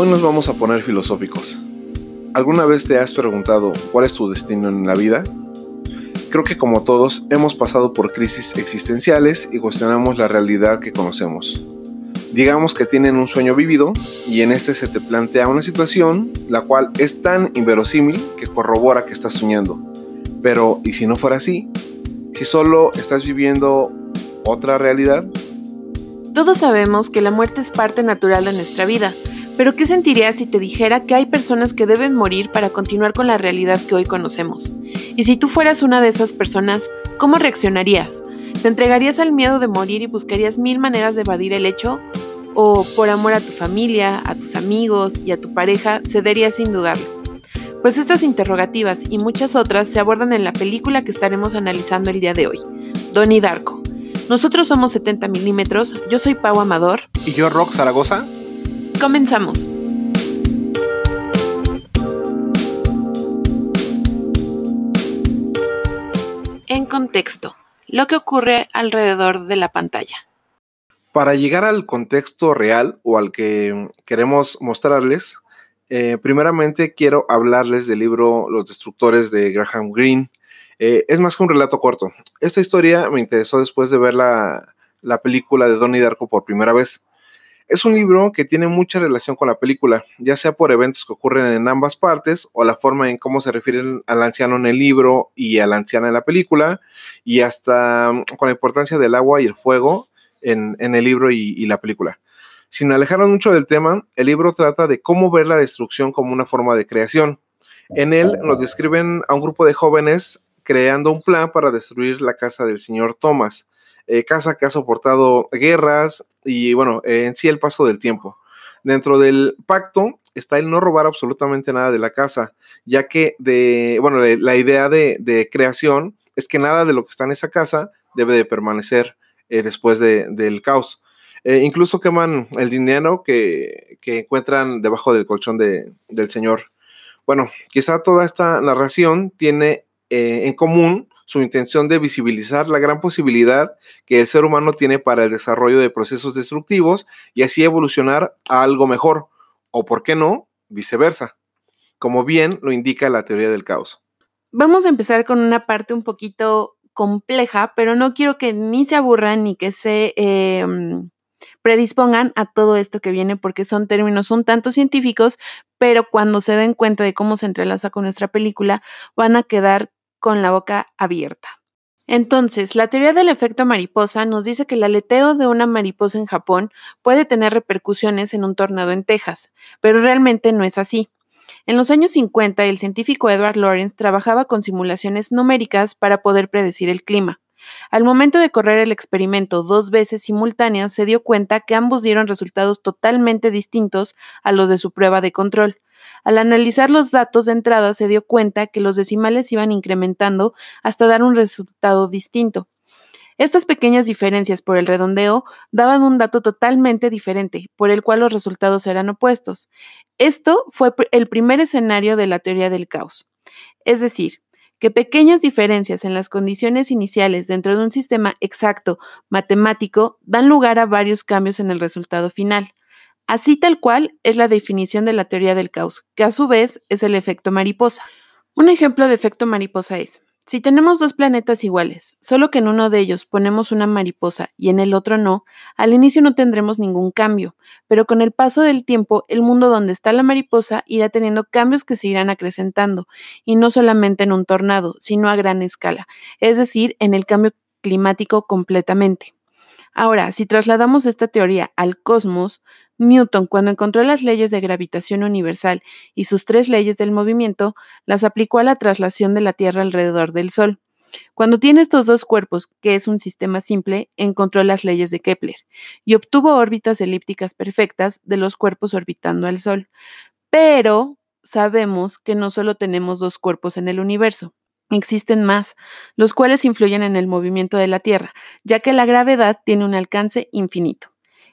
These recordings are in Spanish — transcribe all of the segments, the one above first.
Hoy nos vamos a poner filosóficos. ¿Alguna vez te has preguntado cuál es tu destino en la vida? Creo que como todos hemos pasado por crisis existenciales y cuestionamos la realidad que conocemos. Digamos que tienen un sueño vivido y en este se te plantea una situación la cual es tan inverosímil que corrobora que estás soñando. Pero, ¿y si no fuera así? Si solo estás viviendo otra realidad? Todos sabemos que la muerte es parte natural de nuestra vida, pero ¿qué sentirías si te dijera que hay personas que deben morir para continuar con la realidad que hoy conocemos? Y si tú fueras una de esas personas, ¿cómo reaccionarías? ¿Te entregarías al miedo de morir y buscarías mil maneras de evadir el hecho? ¿O por amor a tu familia, a tus amigos y a tu pareja, cederías sin dudarlo? Pues estas interrogativas y muchas otras se abordan en la película que estaremos analizando el día de hoy, Donnie Darko. Nosotros somos 70 milímetros, yo soy Pau Amador. Y yo Rock Zaragoza. Comenzamos. En contexto, lo que ocurre alrededor de la pantalla. Para llegar al contexto real o al que queremos mostrarles, eh, primeramente quiero hablarles del libro Los Destructores de Graham Greene. Eh, es más que un relato corto. Esta historia me interesó después de ver la, la película de Donnie Darko por primera vez. Es un libro que tiene mucha relación con la película, ya sea por eventos que ocurren en ambas partes o la forma en cómo se refieren al anciano en el libro y a la anciana en la película, y hasta mm, con la importancia del agua y el fuego en, el libro y, y, la película. Sin alejarnos mucho del tema, el libro trata de cómo ver la destrucción como una forma de creación. En él nos describen a un grupo de jóvenes creando un plan para destruir la casa del señor Thomas eh, casa que ha soportado guerras y bueno, eh, en sí el paso del tiempo. Dentro del pacto está el no robar absolutamente nada de la casa, ya que de, bueno, la idea de, creación es que nada de lo que está en esa casa debe de permanecer eh, después del caos. incluso queman el dinero que, encuentran debajo del colchón del señor. Bueno, quizá toda esta narración tiene en común su intención de visibilizar la gran posibilidad que el ser humano tiene para el desarrollo de procesos destructivos y así evolucionar a algo mejor, o por qué no, viceversa, como bien lo indica la teoría del caos. Vamos a empezar con una parte un poquito compleja, pero no quiero que ni se aburran ni que se em, predispongan a todo esto que viene porque son términos un tanto científicos, pero cuando se den cuenta de cómo se entrelaza con nuestra película, van a quedar con la boca abierta. Entonces, la teoría del efecto mariposa nos dice que el aleteo de una mariposa en Japón puede tener repercusiones en un tornado en Texas, pero realmente no es así. En los años 50, el científico Edward Lawrence trabajaba con simulaciones numéricas para poder predecir el clima. Al momento de correr el experimento dos veces simultáneas, se dio cuenta que ambos dieron resultados totalmente distintos a los de su prueba de control. Al analizar los datos de entrada se dio cuenta que los decimales iban incrementando hasta dar un resultado distinto. Estas pequeñas diferencias por el redondeo daban un dato totalmente diferente, por el cual los resultados eran opuestos. Esto fue el primer escenario de la teoría del caos. Es decir, que pequeñas diferencias en las condiciones iniciales dentro de un sistema exacto matemático dan lugar a varios cambios en el resultado final. Así tal cual es la definición de la teoría del caos, que a su vez es el efecto mariposa. Un ejemplo de efecto mariposa es, si tenemos dos planetas iguales, solo que en uno de ellos ponemos una mariposa y en el otro no, al inicio no tendremos ningún cambio, pero con el paso del tiempo el mundo donde está la mariposa irá teniendo cambios que se irán acrecentando, y no solamente en un tornado, sino a gran escala, es decir, en el cambio climático completamente. Ahora, si trasladamos esta teoría al cosmos, Newton, cuando encontró las leyes de gravitación universal y sus tres leyes del movimiento, las aplicó a la traslación de la Tierra alrededor del Sol. Cuando tiene estos dos cuerpos, que es un sistema simple, encontró las leyes de Kepler y obtuvo órbitas elípticas perfectas de los cuerpos orbitando al Sol. Pero sabemos que no solo tenemos dos cuerpos en el universo, existen más, los cuales influyen en el movimiento de la Tierra, ya que la gravedad tiene un alcance infinito.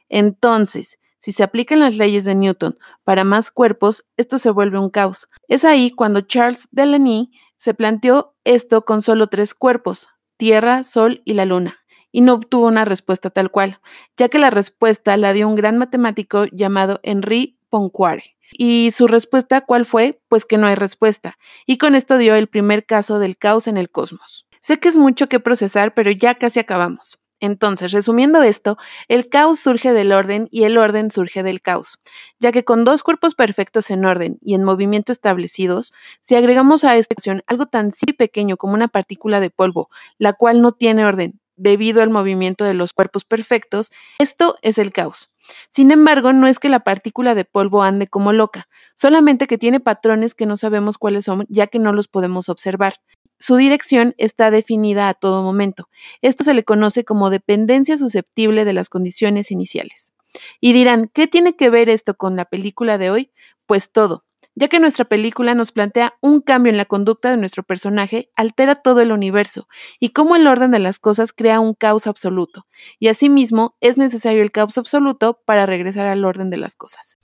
Entonces, si se aplican las leyes de Newton para más cuerpos, esto se vuelve un caos. Es ahí cuando Charles Delaney se planteó esto con solo tres cuerpos, Tierra, Sol y la Luna, y no obtuvo una respuesta tal cual, ya que la respuesta la dio un gran matemático llamado Henri Poincaré, Y su respuesta, ¿cuál fue? Pues que no hay respuesta. Y con esto dio el primer caso del caos en el cosmos. Sé que es mucho que procesar, pero ya casi acabamos. Entonces, resumiendo esto, el caos surge del orden y el orden surge del caos, ya que con dos cuerpos perfectos en orden y en movimiento establecidos, si agregamos a esta acción algo tan sí pequeño como una partícula de polvo, la cual no tiene orden debido al movimiento de los cuerpos perfectos, esto es el caos. Sin embargo, no es que la partícula de polvo ande como loca, solamente que tiene patrones que no sabemos cuáles son ya que no los podemos observar. Su dirección está definida a todo momento. Esto se le conoce como dependencia susceptible de las condiciones iniciales. Y dirán, ¿qué tiene que ver esto con la película de hoy? Pues todo, ya que nuestra película nos plantea un cambio en la conducta de nuestro personaje, altera todo el universo, y cómo el orden de las cosas crea un caos absoluto, y asimismo es necesario el caos absoluto para regresar al orden de las cosas.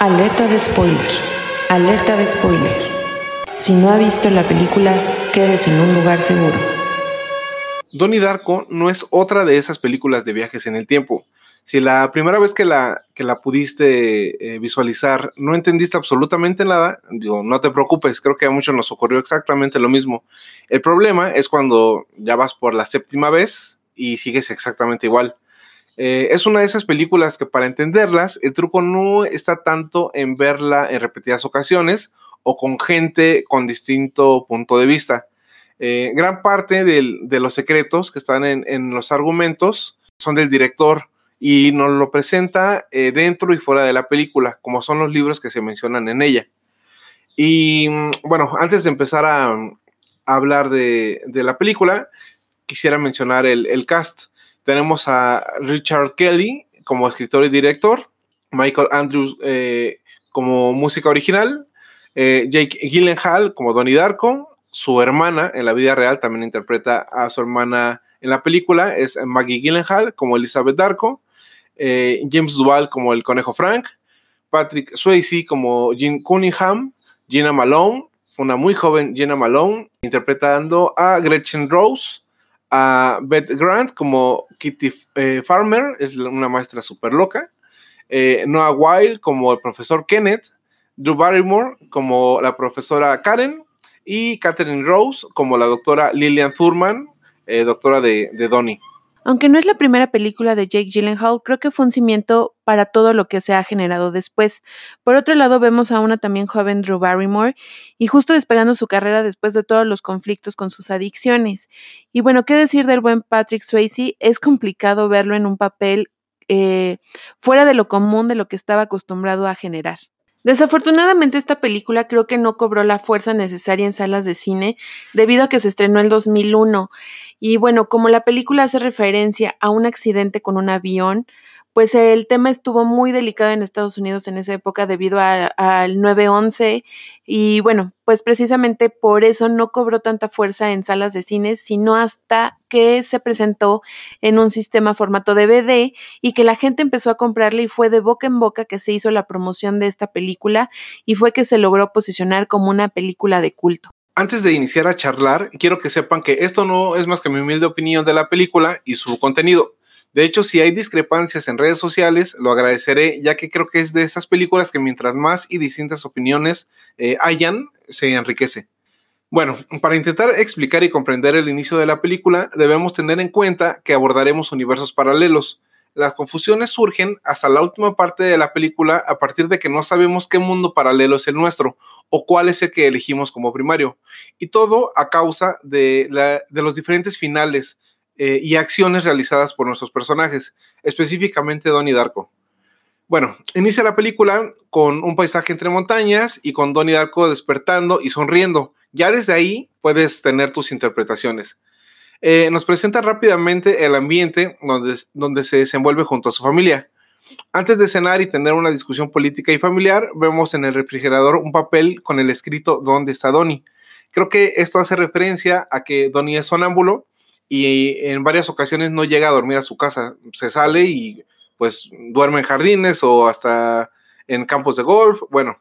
Alerta de spoiler, alerta de spoiler. Si no ha visto la película, quedes en un lugar seguro. Donnie Darko no es otra de esas películas de viajes en el tiempo. Si la primera vez que la, que la pudiste eh, visualizar no entendiste absolutamente nada, digo, no te preocupes, creo que a muchos nos ocurrió exactamente lo mismo. El problema es cuando ya vas por la séptima vez y sigues exactamente igual. Eh, es una de esas películas que para entenderlas, el truco no está tanto en verla en repetidas ocasiones o con gente con distinto punto de vista. Eh, gran parte de los secretos que están en, los argumentos son del director y nos lo presenta eh, dentro y fuera de la película, como son los libros que se mencionan en ella. Y mm, bueno, antes de empezar a, hablar de, la película, quisiera mencionar el, cast. Tenemos a Richard Kelly como escritor y director, Michael Andrews eh, como música original, eh, Jake Gyllenhaal como Donnie Darko, su hermana en la vida real también interpreta a su hermana en la película, es Maggie Gyllenhaal como Elizabeth Darko, eh, James Duval como el conejo Frank, Patrick Swayze como Jim Cunningham, Gina Malone, una muy joven Gina Malone, interpretando a Gretchen Rose, a Beth Grant como Kitty eh, Farmer, es una maestra súper loca, Noah Wild como el profesor Kenneth, Drew Barrymore como la profesora Karen y Catherine Rose como la doctora Lillian Thurman, eh, doctora de, de Donnie. Aunque no es la primera película de Jake Gyllenhaal, creo que fue un cimiento para todo lo que se ha generado después. Por otro lado, vemos a una también joven Drew Barrymore y justo despegando su carrera después de todos los conflictos con sus adicciones. Y bueno, ¿qué decir del buen Patrick Swayze? Es complicado verlo en un papel eh, fuera de lo común de lo que estaba acostumbrado a generar. Desafortunadamente esta película creo que no cobró la fuerza necesaria en salas de cine debido a que se estrenó en 2001 y bueno, como la película hace referencia a un accidente con un avión, pues el tema estuvo muy delicado en Estados Unidos en esa época debido al 9-11 y bueno, pues precisamente por eso no cobró tanta fuerza en salas de cine, sino hasta que se presentó en un sistema formato DVD y que la gente empezó a comprarle y fue de boca en boca que se hizo la promoción de esta película y fue que se logró posicionar como una película de culto. Antes de iniciar a charlar, quiero que sepan que esto no es más que mi humilde opinión de la película y su contenido. De hecho, si hay discrepancias en redes sociales, lo agradeceré, ya que creo que es de estas películas que mientras más y distintas opiniones eh, hayan, se enriquece. Bueno, para intentar explicar y comprender el inicio de la película, debemos tener en cuenta que abordaremos universos paralelos. Las confusiones surgen hasta la última parte de la película a partir de que no sabemos qué mundo paralelo es el nuestro o cuál es el que elegimos como primario. Y todo a causa de, de los diferentes finales, eh, y acciones realizadas por nuestros personajes, específicamente Donnie Darko. Bueno, inicia la película con un paisaje entre montañas y con Donnie Darko despertando y sonriendo. Ya desde ahí puedes tener tus interpretaciones. Eh, nos presenta rápidamente el ambiente donde, donde se desenvuelve junto a su familia. Antes de cenar y tener una discusión política y familiar, vemos en el refrigerador un papel con el escrito ¿Dónde está Donnie? Creo que esto hace referencia a que Donnie es sonámbulo y en varias ocasiones no llega a dormir a su casa. Se sale y pues duerme en jardines o hasta en campos de golf. Bueno,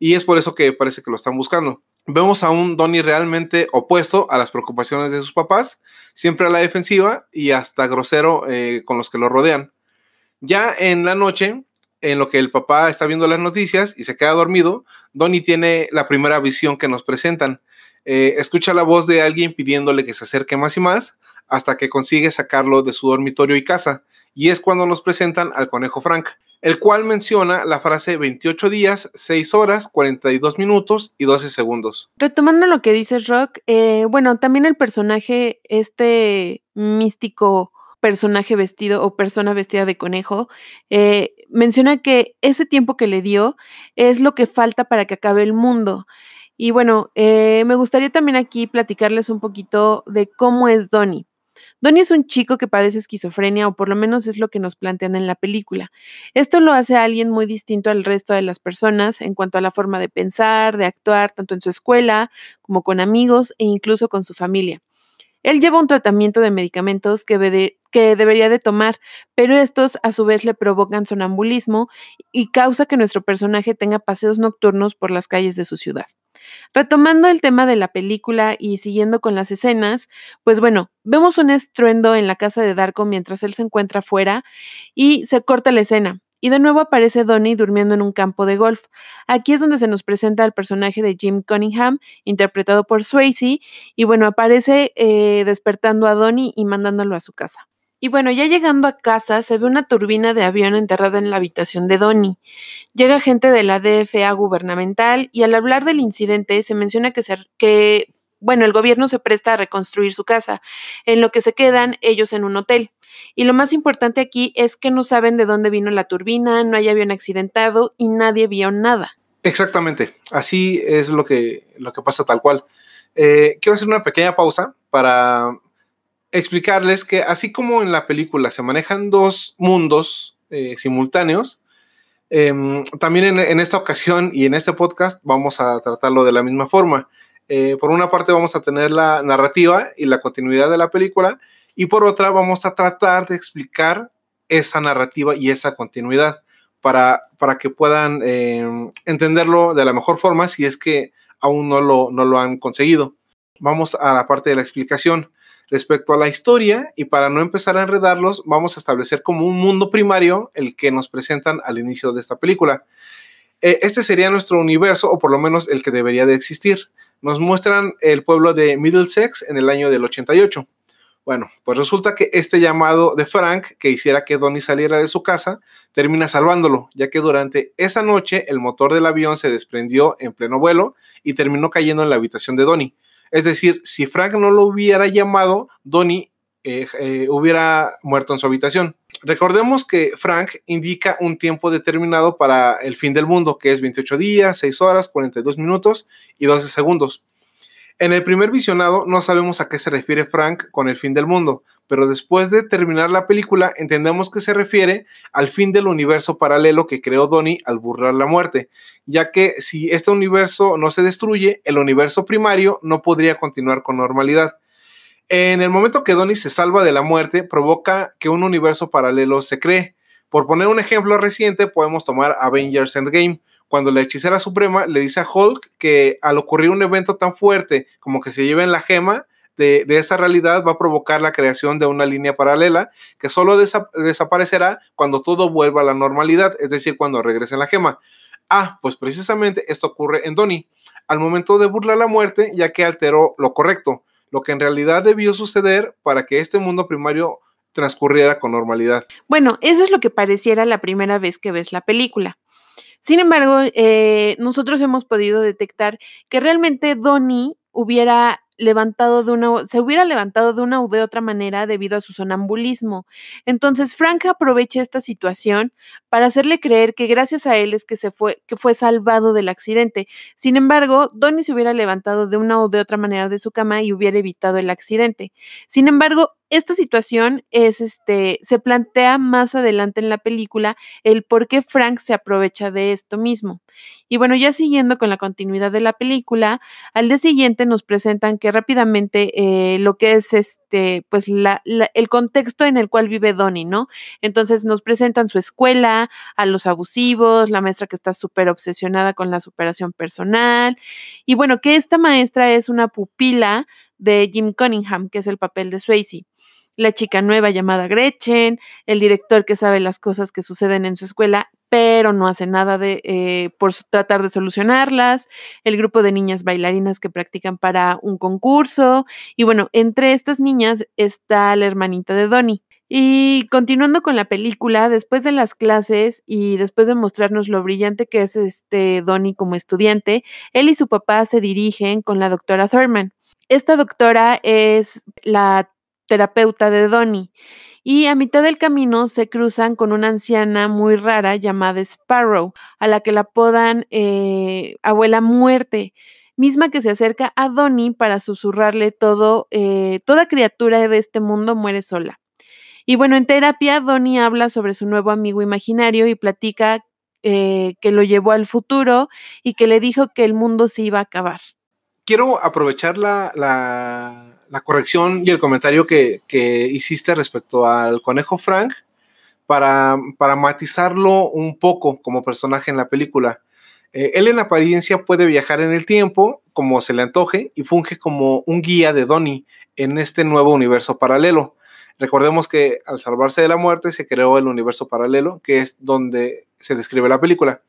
y es por eso que parece que lo están buscando. Vemos a un Donnie realmente opuesto a las preocupaciones de sus papás, siempre a la defensiva y hasta grosero eh, con los que lo rodean. Ya en la noche en lo que el papá está viendo las noticias y se queda dormido, Donnie tiene la primera visión que nos presentan. Eh, escucha la voz de alguien pidiéndole que se acerque más y más hasta que consigue sacarlo de su dormitorio y casa. Y es cuando nos presentan al conejo Frank, el cual menciona la frase 28 días, 6 horas, 42 minutos y 12 segundos. Retomando lo que dices, Rock, eh, bueno, también el personaje, este místico personaje vestido o persona vestida de conejo, eh, menciona que ese tiempo que le dio es lo que falta para que acabe el mundo. Y bueno, eh, me gustaría también aquí platicarles un poquito de cómo es Donnie. Donnie es un chico que padece esquizofrenia, o por lo menos es lo que nos plantean en la película. Esto lo hace a alguien muy distinto al resto de las personas en cuanto a la forma de pensar, de actuar, tanto en su escuela como con amigos e incluso con su familia. Él lleva un tratamiento de medicamentos que, que, debería de tomar, pero estos a su vez le provocan sonambulismo y causa que nuestro personaje tenga paseos nocturnos por las calles de su ciudad. Retomando el tema de la película y siguiendo con las escenas, pues bueno, vemos un estruendo en la casa de Darko mientras él se encuentra afuera y se corta la escena. Y de nuevo aparece Donnie durmiendo en un campo de golf. Aquí es donde se nos presenta el personaje de Jim Cunningham, interpretado por Swayze, y bueno, aparece eh, despertando a Donnie y mandándolo a su casa. Y bueno, ya llegando a casa, se ve una turbina de avión enterrada en la habitación de Donnie. Llega gente de la DFA gubernamental y al hablar del incidente se menciona que, que bueno, el gobierno se presta a reconstruir su casa, en lo que se quedan ellos en un hotel. Y lo más importante aquí es que no saben de dónde vino la turbina, no hay avión accidentado y nadie vio nada. Exactamente, así es lo que, lo que pasa tal cual. Eh, quiero hacer una pequeña pausa para explicarles que así como en la película se manejan dos mundos eh, simultáneos, em, también en, esta ocasión y en este podcast vamos a tratarlo de la misma forma. Eh, por una parte vamos a tener la narrativa y la continuidad de la película y por otra vamos a tratar de explicar esa narrativa y esa continuidad para, para que puedan em, entenderlo de la mejor forma si es que aún no lo, no lo han conseguido. Vamos a la parte de la explicación respecto a la historia y para no empezar a enredarlos, vamos a establecer como un mundo primario el que nos presentan al inicio de esta película. Eh, este sería nuestro universo, o por lo menos el que debería de existir. Nos muestran el pueblo de Middlesex en el año del 88. Bueno, pues resulta que este llamado de Frank que hiciera que Donnie saliera de su casa termina salvándolo, ya que durante esa noche el motor del avión se desprendió en pleno vuelo y terminó cayendo en la habitación de Donnie. Es decir, si Frank no lo hubiera llamado, Donnie eh, eh, hubiera muerto en su habitación. Recordemos que Frank indica un tiempo determinado para el fin del mundo, que es 28 días, 6 horas, 42 minutos y 12 segundos. En el primer visionado no sabemos a qué se refiere Frank con el fin del mundo, pero después de terminar la película entendemos que se refiere al fin del universo paralelo que creó Donnie al burlar la muerte, ya que si este universo no se destruye, el universo primario no podría continuar con normalidad. En el momento que Donnie se salva de la muerte, provoca que un universo paralelo se cree. Por poner un ejemplo reciente, podemos tomar Avengers Endgame, cuando la hechicera suprema le dice a Hulk que al ocurrir un evento tan fuerte como que se lleven la gema de, esa realidad va a provocar la creación de una línea paralela que solo desaparecerá cuando todo vuelva a la normalidad, es decir, cuando regrese la gema. Ah, pues precisamente esto ocurre en Donnie, al momento de burlar la muerte, ya que alteró lo correcto, lo que en realidad debió suceder para que este mundo primario transcurriera con normalidad. Bueno, eso es lo que pareciera la primera vez que ves la película. Sin embargo, eh, nosotros hemos podido detectar que realmente Donnie hubiera levantado de una, se hubiera levantado de una u de otra manera debido a su sonambulismo. Entonces, Frank aprovecha esta situación para hacerle creer que gracias a él es que se fue, que fue salvado del accidente. Sin embargo, Donnie se hubiera levantado de una u de otra manera de su cama y hubiera evitado el accidente. Sin embargo, esta situación es este se plantea más adelante en la película el por qué Frank se aprovecha de esto mismo. Y bueno, ya siguiendo con la continuidad de la película, al día siguiente nos presentan que rápidamente eh, lo que es este, pues la, el contexto en el cual vive Donnie, ¿no? Entonces nos presentan su escuela, a los abusivos, la maestra que está súper obsesionada con la superación personal, y bueno, que esta maestra es una pupila de Jim Cunningham, que es el papel de Swayze. La chica nueva llamada Gretchen, el director que sabe las cosas que suceden en su escuela, pero no hace nada de, eh, por tratar de solucionarlas, el grupo de niñas bailarinas que practican para un concurso, y bueno, entre estas niñas está la hermanita de Donnie. Y continuando con la película, después de las clases y después de mostrarnos lo brillante que es este Donnie como estudiante, él y su papá se dirigen con la doctora Thurman. Esta doctora es la terapeuta de Donnie y a mitad del camino se cruzan con una anciana muy rara llamada Sparrow, a la que la apodan eh, abuela muerte misma que se acerca a Donnie para susurrarle todo, eh, toda criatura de este mundo muere sola. Y bueno, en terapia, Donnie habla sobre su nuevo amigo imaginario y platica eh, que lo llevó al futuro y que le dijo que el mundo se iba a acabar. Quiero aprovechar la, la, corrección y el comentario que, que, hiciste respecto al conejo Frank para, para matizarlo un poco como personaje en la película. Eh, él en apariencia puede viajar en el tiempo como se le antoje y funge como un guía de Donnie en este nuevo universo paralelo. Recordemos que al salvarse de la muerte se creó el universo paralelo, que es donde se describe la película.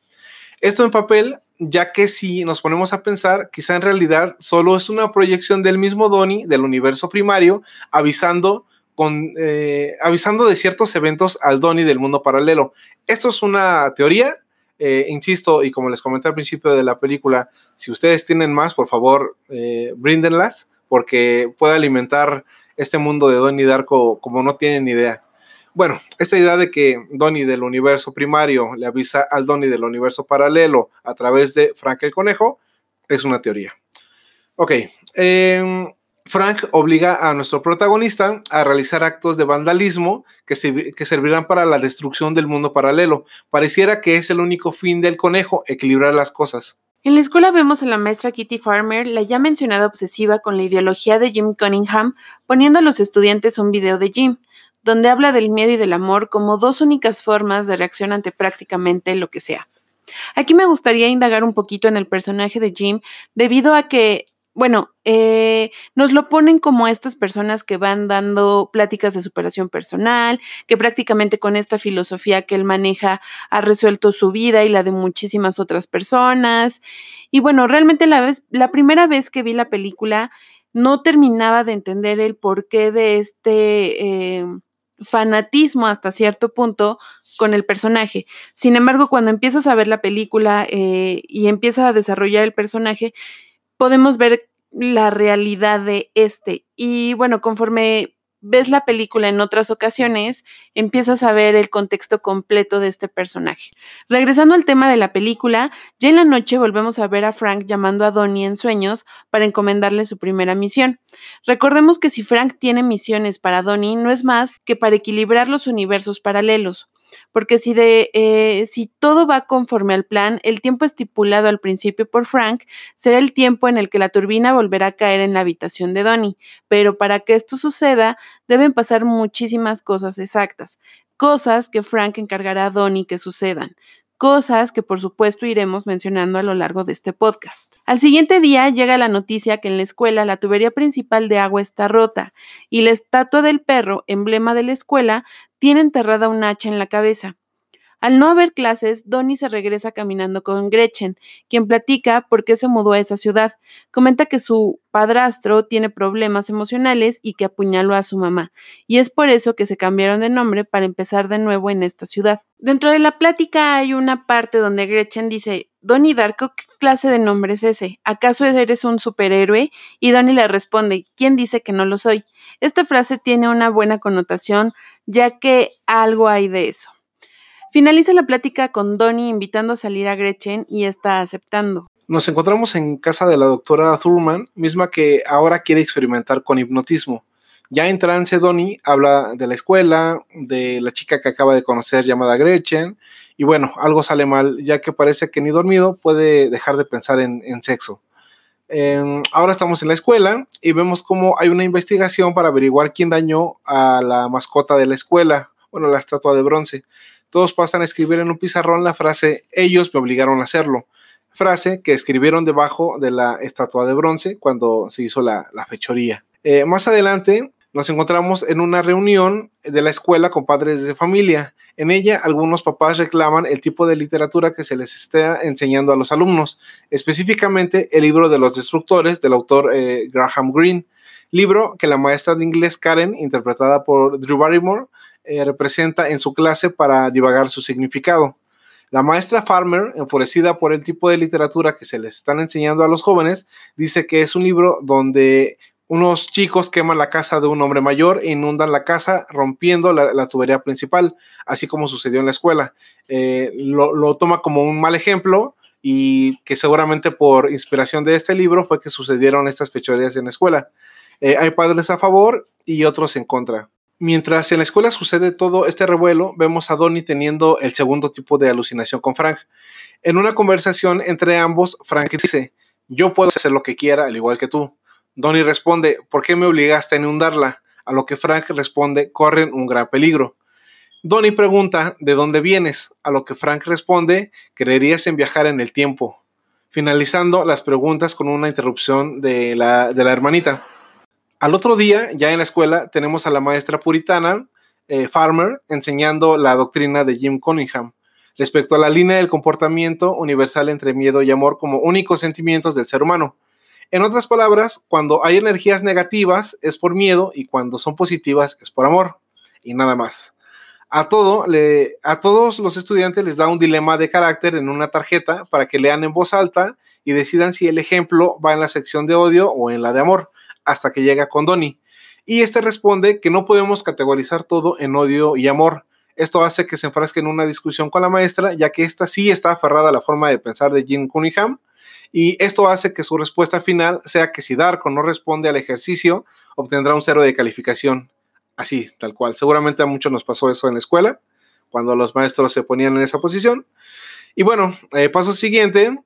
Esto en papel, ya que si nos ponemos a pensar, quizá en realidad solo es una proyección del mismo Donnie del universo primario, avisando, con, eh, avisando de ciertos eventos al Donnie del mundo paralelo. Esto es una teoría, eh, insisto, y como les comenté al principio de la película, si ustedes tienen más, por favor, eh, bríndenlas, porque puede alimentar este mundo de Donnie Darko como no tienen idea. Bueno, esta idea de que Donnie del universo primario le avisa al Donnie del universo paralelo a través de Frank el Conejo es una teoría. Ok, em, Frank obliga a nuestro protagonista a realizar actos de vandalismo que, que, servirán para la destrucción del mundo paralelo. Pareciera que es el único fin del conejo, equilibrar las cosas. En la escuela vemos a la maestra Kitty Farmer, la ya mencionada obsesiva con la ideología de Jim Cunningham, poniendo a los estudiantes un video de Jim, donde habla del miedo y del amor como dos únicas formas de reacción ante prácticamente lo que sea. Aquí me gustaría indagar un poquito en el personaje de Jim, debido a que bueno, eh, nos lo ponen como estas personas que van dando pláticas de superación personal, que prácticamente con esta filosofía que él maneja ha resuelto su vida y la de muchísimas otras personas. Y bueno, realmente la, vez, la primera vez que vi la película no terminaba de entender el porqué de este eh, fanatismo hasta cierto punto con el personaje. Sin embargo, cuando empiezas a ver la película eh, y empiezas a desarrollar el personaje, podemos ver la realidad de este. Y bueno, conforme ves la película en otras ocasiones, empiezas a ver el contexto completo de este personaje. Regresando al tema de la película, ya en la noche volvemos a ver a Frank llamando a Donnie en sueños para encomendarle su primera misión. Recordemos que si Frank tiene misiones para Donnie, no es más que para equilibrar los universos paralelos porque si, de, eh, si todo va conforme al plan, el tiempo estipulado al principio por Frank será el tiempo en el que la turbina volverá a caer en la habitación de Donnie, pero para que esto suceda deben pasar muchísimas cosas exactas, cosas que Frank encargará a Donnie que sucedan cosas que por supuesto iremos mencionando a lo largo de este podcast. Al siguiente día llega la noticia que en la escuela la tubería principal de agua está rota y la estatua del perro, emblema de la escuela, tiene enterrada un hacha en la cabeza. Al no haber clases, Donnie se regresa caminando con Gretchen, quien platica por qué se mudó a esa ciudad. Comenta que su padrastro tiene problemas emocionales y que apuñaló a su mamá, y es por eso que se cambiaron de nombre para empezar de nuevo en esta ciudad. Dentro de la plática hay una parte donde Gretchen dice, Donnie Darko, ¿qué clase de nombre es ese? ¿Acaso eres un superhéroe? Y Donnie le responde, ¿quién dice que no lo soy? Esta frase tiene una buena connotación, ya que algo hay de eso. Finaliza la plática con Donnie invitando a salir a Gretchen y está aceptando. Nos encontramos en casa de la doctora Thurman, misma que ahora quiere experimentar con hipnotismo. Ya en trance, Donnie habla de la escuela, de la chica que acaba de conocer llamada Gretchen, y bueno, algo sale mal, ya que parece que ni dormido puede dejar de pensar en, sexo. Em, ahora estamos en la escuela y vemos cómo hay una investigación para averiguar quién dañó a la mascota de la escuela, bueno, la estatua de bronce todos pasan a escribir en un pizarrón la frase ellos me obligaron a hacerlo, frase que escribieron debajo de la estatua de bronce cuando se hizo la, fechoría. Eh, más adelante nos encontramos en una reunión de la escuela con padres de familia. En ella, algunos papás reclaman el tipo de literatura que se les está enseñando a los alumnos, específicamente el libro de los destructores del autor eh, Graham Greene, libro que la maestra de inglés Karen, interpretada por Drew Barrymore, eh, representa en su clase para divagar su significado. La maestra Farmer, enfurecida por el tipo de literatura que se les están enseñando a los jóvenes, dice que es un libro donde unos chicos queman la casa de un hombre mayor e inundan la casa rompiendo la, tubería principal, así como sucedió en la escuela. Eh, lo, toma como un mal ejemplo y que seguramente por inspiración de este libro fue que sucedieron estas fechorías en la escuela. Eh, hay padres a favor y otros en contra. Mientras en la escuela sucede todo este revuelo, vemos a Donnie teniendo el segundo tipo de alucinación con Frank. En una conversación entre ambos, Frank dice, yo puedo hacer lo que quiera al igual que tú. Donnie responde, ¿por qué me obligaste a inundarla? A lo que Frank responde, corren un gran peligro. Donnie pregunta, ¿de dónde vienes? A lo que Frank responde, creerías en viajar en el tiempo. Finalizando las preguntas con una interrupción de la, hermanita. Al otro día, ya en la escuela, tenemos a la maestra puritana, eh, Farmer, enseñando la doctrina de Jim Cunningham respecto a la línea del comportamiento universal entre miedo y amor como únicos sentimientos del ser humano. En otras palabras, cuando hay energías negativas es por miedo y cuando son positivas es por amor y nada más. A, todo, a todos los estudiantes les da un dilema de carácter en una tarjeta para que lean en voz alta y decidan si el ejemplo va en la sección de odio o en la de amor, hasta que llega con Donnie. Y este responde que no podemos categorizar todo en odio y amor. Esto hace que se enfrasque en una discusión con la maestra, ya que esta sí está aferrada a la forma de pensar de Jim Cunningham y esto hace que su respuesta final sea que si Darko no responde al ejercicio, obtendrá un cero de calificación. Así, tal cual. Seguramente a muchos nos pasó eso en la escuela, cuando los maestros se ponían en esa posición. Y bueno, eh, paso siguiente,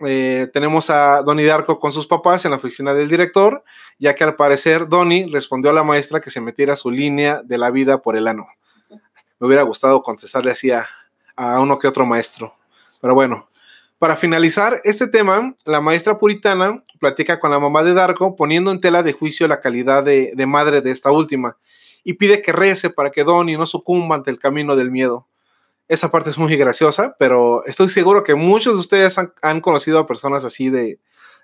eh, tenemos a Donnie Darko con sus papás en la oficina del director, ya que al parecer Donnie respondió a la maestra que se metiera su línea de la vida por el ano. Me hubiera gustado contestarle así a, a uno que otro maestro. Pero bueno, para finalizar este tema, la maestra puritana platica con la mamá de Darko poniendo en tela de juicio la calidad de, madre de esta última y pide que rece para que Donnie no sucumba ante el camino del miedo. Esa parte es muy graciosa, pero estoy seguro que muchos de ustedes han, conocido a personas así de,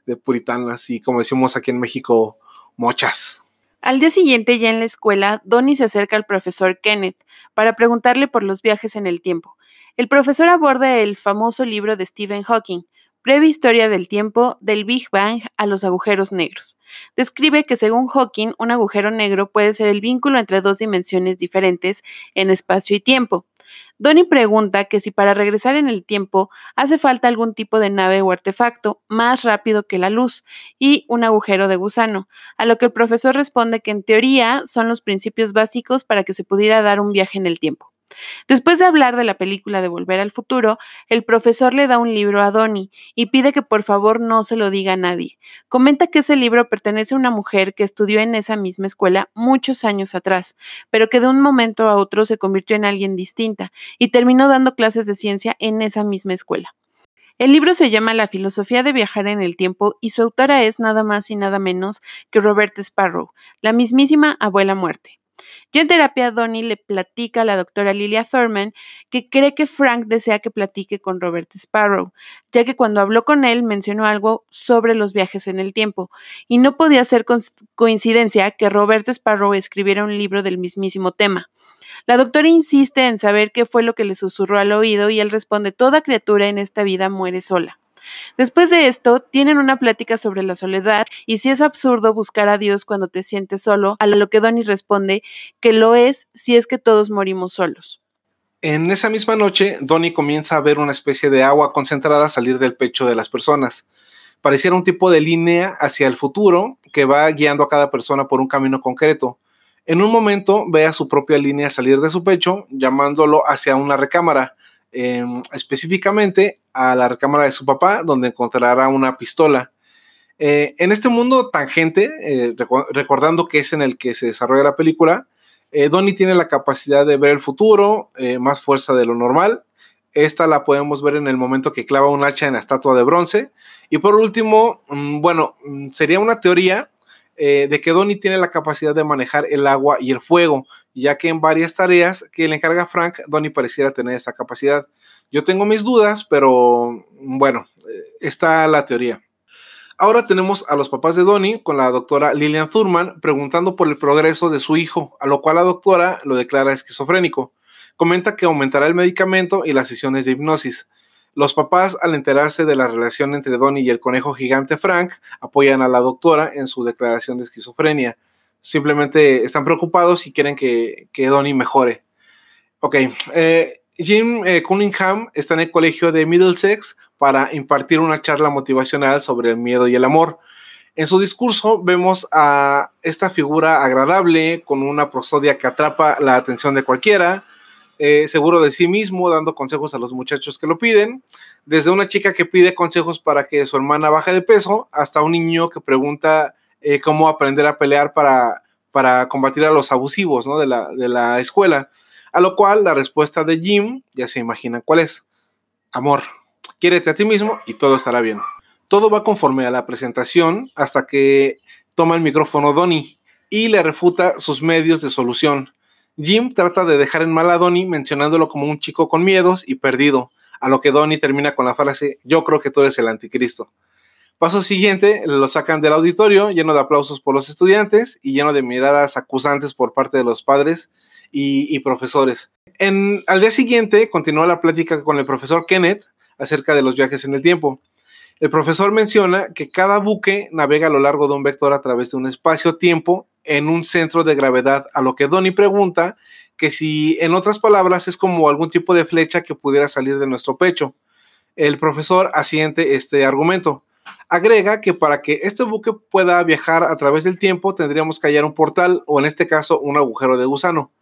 de puritanas y como decimos aquí en México, mochas. Al día siguiente, ya en la escuela, Donnie se acerca al profesor Kenneth para preguntarle por los viajes en el tiempo. El profesor aborda el famoso libro de Stephen Hawking, Breve historia del tiempo del Big Bang a los agujeros negros. Describe que según Hawking, un agujero negro puede ser el vínculo entre dos dimensiones diferentes en espacio y tiempo. Donnie pregunta que si para regresar en el tiempo hace falta algún tipo de nave o artefacto más rápido que la luz y un agujero de gusano, a lo que el profesor responde que en teoría son los principios básicos para que se pudiera dar un viaje en el tiempo. Después de hablar de la película de Volver al Futuro, el profesor le da un libro a Donnie y pide que por favor no se lo diga a nadie. Comenta que ese libro pertenece a una mujer que estudió en esa misma escuela muchos años atrás, pero que de un momento a otro se convirtió en alguien distinta y terminó dando clases de ciencia en esa misma escuela. El libro se llama La filosofía de viajar en el tiempo y su autora es nada más y nada menos que Robert Sparrow, la mismísima abuela muerte. Ya en terapia, Donnie le platica a la doctora Lilia Thurman que cree que Frank desea que platique con Robert Sparrow, ya que cuando habló con él mencionó algo sobre los viajes en el tiempo, y no podía ser coincidencia que Robert Sparrow escribiera un libro del mismísimo tema. La doctora insiste en saber qué fue lo que le susurró al oído y él responde, toda criatura en esta vida muere sola. Después de esto, tienen una plática sobre la soledad y si es absurdo buscar a Dios cuando te sientes solo, a lo que Donnie responde que lo es si es que todos morimos solos. En esa misma noche, Donnie comienza a ver una especie de agua concentrada salir del pecho de las personas. Pareciera un tipo de línea hacia el futuro que va guiando a cada persona por un camino concreto. En un momento ve a su propia línea salir de su pecho, llamándolo hacia una recámara. Em, específicamente a la recámara de su papá, donde encontrará una pistola. Eh, en este mundo tangente, eh, recordando que es en el que se desarrolla la película, eh, Donnie tiene la capacidad de ver el futuro, más fuerza de lo normal. Esta la podemos ver en el momento que clava un hacha en la estatua de bronce. Y por último, mm, bueno, mm, sería una teoría de que Donnie tiene la capacidad de manejar el agua y el fuego, ya que en varias tareas que le encarga Frank, Donnie pareciera tener esa capacidad. Yo tengo mis dudas, pero bueno, eh, está la teoría. Ahora tenemos a los papás de Donnie con la doctora Lillian Thurman preguntando por el progreso de su hijo, a lo cual la doctora lo declara esquizofrénico. Comenta que aumentará el medicamento y las sesiones de hipnosis. Los papás, al enterarse de la relación entre Donnie y el conejo gigante Frank, apoyan a la doctora en su declaración de esquizofrenia. Simplemente están preocupados y quieren que, que Donnie mejore. Ok, eh, Jim eh, Cunningham está en el colegio de Middlesex para impartir una charla motivacional sobre el miedo y el amor. En su discurso vemos a esta figura agradable con una prosodia que atrapa la atención de cualquiera, eh, seguro de sí mismo, dando consejos a los muchachos que lo piden, desde una chica que pide consejos para que su hermana baje de peso, hasta un niño que pregunta eh, cómo aprender a pelear para, para combatir a los abusivos de, la, de la escuela. A lo cual la respuesta de Jim, ya se imaginan cuál es, amor. Quiérete a ti mismo y todo estará bien. Todo va conforme a la presentación hasta que toma el micrófono Donnie y le refuta sus medios de solución. Jim trata de dejar en mal a Donnie mencionándolo como un chico con miedos y perdido, a lo que Donnie termina con la frase, yo creo que tú eres el anticristo. Paso siguiente, lo sacan del auditorio lleno de aplausos por los estudiantes y lleno de miradas acusantes por parte de los padres y, profesores. Al día siguiente continúa la plática con el profesor Kenneth, acerca de los viajes en el tiempo. El profesor menciona que cada buque navega a lo largo de un vector a través de un espacio-tiempo en un centro de gravedad, a lo que Donnie pregunta que si, en otras palabras, es como algún tipo de flecha que pudiera salir de nuestro pecho. El profesor asiente este argumento. Agrega que para que este buque pueda viajar a través del tiempo tendríamos que hallar un portal o en este caso un agujero de gusano.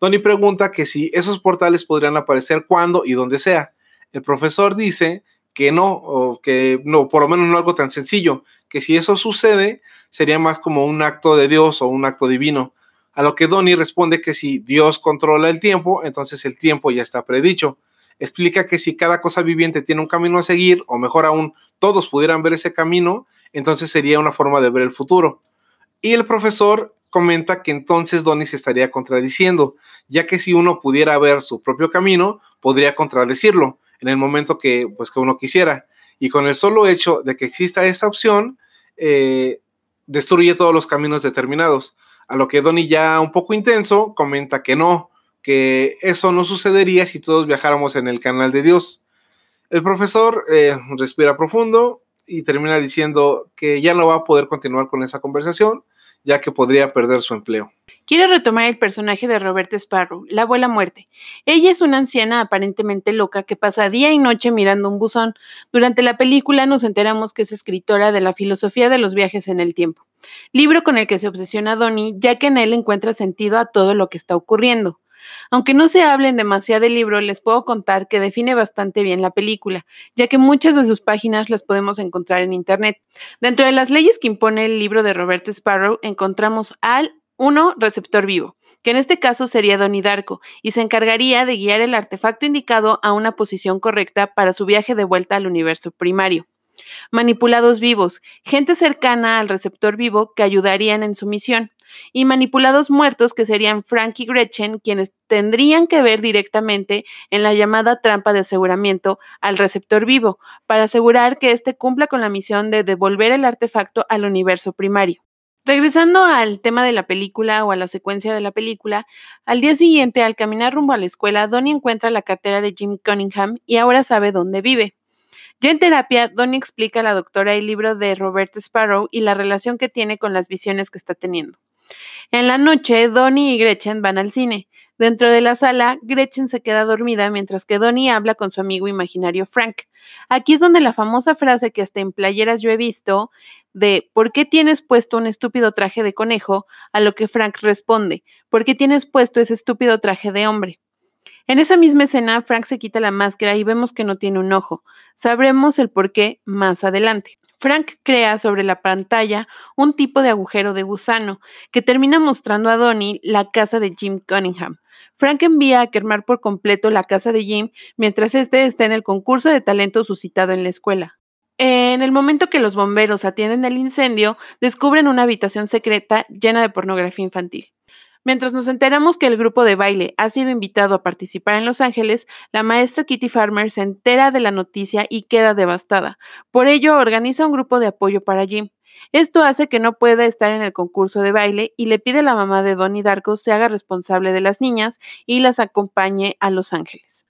Donnie pregunta que si esos portales podrían aparecer cuando y donde sea. El profesor dice que no, o que no, por lo menos no algo tan sencillo, que si eso sucede sería más como un acto de Dios o un acto divino. A lo que Donnie responde que si Dios controla el tiempo, entonces el tiempo ya está predicho. Explica que si cada cosa viviente tiene un camino a seguir, o mejor aún, todos pudieran ver ese camino, entonces sería una forma de ver el futuro. Y el profesor comenta que entonces Donnie se estaría contradiciendo, ya que si uno pudiera ver su propio camino, podría contradecirlo en el momento que, pues, que uno quisiera. Y con el solo hecho de que exista esta opción, eh, destruye todos los caminos determinados. A lo que Donnie ya un poco intenso comenta que no, que eso no sucedería si todos viajáramos en el canal de Dios. El profesor eh, respira profundo y termina diciendo que ya no va a poder continuar con esa conversación, ya que podría perder su empleo. Quiero retomar el personaje de Roberta Sparrow, la abuela muerte. Ella es una anciana aparentemente loca que pasa día y noche mirando un buzón. Durante la película nos enteramos que es escritora de la filosofía de los viajes en el tiempo, libro con el que se obsesiona Donnie, ya que en él encuentra sentido a todo lo que está ocurriendo. Aunque no se hablen demasiado del libro, les puedo contar que define bastante bien la película, ya que muchas de sus páginas las podemos encontrar en Internet. Dentro de las leyes que impone el libro de Robert Sparrow, encontramos al uno, receptor vivo, que en este caso sería Donnie Darko, y se encargaría de guiar el artefacto indicado a una posición correcta para su viaje de vuelta al universo primario. Manipulados vivos, gente cercana al receptor vivo que ayudarían en su misión. Y manipulados muertos, que serían Frank y Gretchen, quienes tendrían que ver directamente en la llamada trampa de aseguramiento al receptor vivo, para asegurar que éste cumpla con la misión de devolver el artefacto al universo primario. Regresando al tema de la película o a la secuencia de la película, al día siguiente, al caminar rumbo a la escuela, Donnie encuentra la cartera de Jim Cunningham y ahora sabe dónde vive. Ya en terapia, Donnie explica a la doctora el libro de Robert Sparrow y la relación que tiene con las visiones que está teniendo. En la noche, Donnie y Gretchen van al cine. Dentro de la sala, Gretchen se queda dormida mientras que Donnie habla con su amigo imaginario Frank. Aquí es donde la famosa frase que hasta en playeras yo he visto de ¿por qué tienes puesto un estúpido traje de conejo? a lo que Frank responde, ¿por qué tienes puesto ese estúpido traje de hombre? En esa misma escena, Frank se quita la máscara y vemos que no tiene un ojo. Sabremos el por qué más adelante. Frank crea sobre la pantalla un tipo de agujero de gusano que termina mostrando a Donnie la casa de Jim Cunningham. Frank envía a quemar por completo la casa de Jim mientras este está en el concurso de talento suscitado en la escuela. En el momento que los bomberos atienden el incendio, descubren una habitación secreta llena de pornografía infantil. Mientras nos enteramos que el grupo de baile ha sido invitado a participar en Los Ángeles, la maestra Kitty Farmer se entera de la noticia y queda devastada. Por ello, organiza un grupo de apoyo para Jim. Esto hace que no pueda estar en el concurso de baile y le pide a la mamá de Donnie Darko se haga responsable de las niñas y las acompañe a Los Ángeles.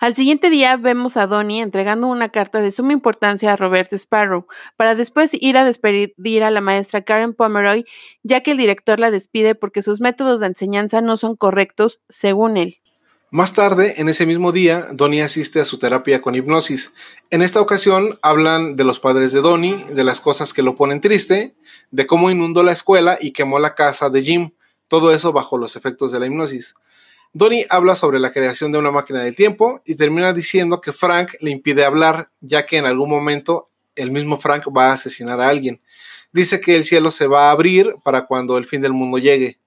Al siguiente día vemos a Donnie entregando una carta de suma importancia a Robert Sparrow, para después ir a despedir a la maestra Karen Pomeroy, ya que el director la despide porque sus métodos de enseñanza no son correctos, según él. Más tarde, en ese mismo día, Donnie asiste a su terapia con hipnosis. En esta ocasión hablan de los padres de Donnie, de las cosas que lo ponen triste, de cómo inundó la escuela y quemó la casa de Jim, todo eso bajo los efectos de la hipnosis. Donnie habla sobre la creación de una máquina del tiempo y termina diciendo que Frank le impide hablar, ya que en algún momento el mismo Frank va a asesinar a alguien. Dice que el cielo se va a abrir para cuando el fin del mundo llegue.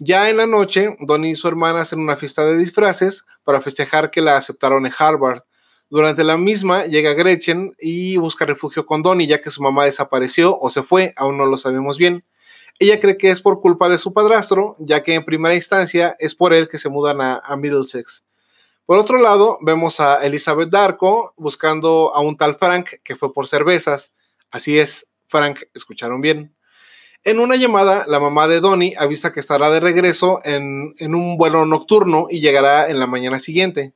Ya en la noche, Donnie y su hermana hacen una fiesta de disfraces para festejar que la aceptaron en Harvard. Durante la misma llega Gretchen y busca refugio con Donnie ya que su mamá desapareció o se fue, aún no lo sabemos bien. Ella cree que es por culpa de su padrastro, ya que en primera instancia es por él que se mudan a, Middlesex. Por otro lado, vemos a Elizabeth Darko buscando a un tal Frank que fue por cervezas. Así es, Frank, escucharon bien. En una llamada, la mamá de Donnie avisa que estará de regreso en, en un vuelo nocturno y llegará en la mañana siguiente.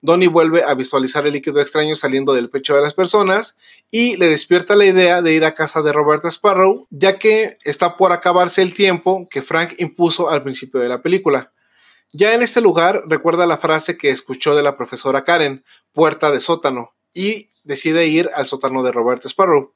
Donnie vuelve a visualizar el líquido extraño saliendo del pecho de las personas y le despierta la idea de ir a casa de Roberta Sparrow, ya que está por acabarse el tiempo que Frank impuso al principio de la película. Ya en este lugar recuerda la frase que escuchó de la profesora Karen, puerta de sótano, y decide ir al sótano de Roberta Sparrow.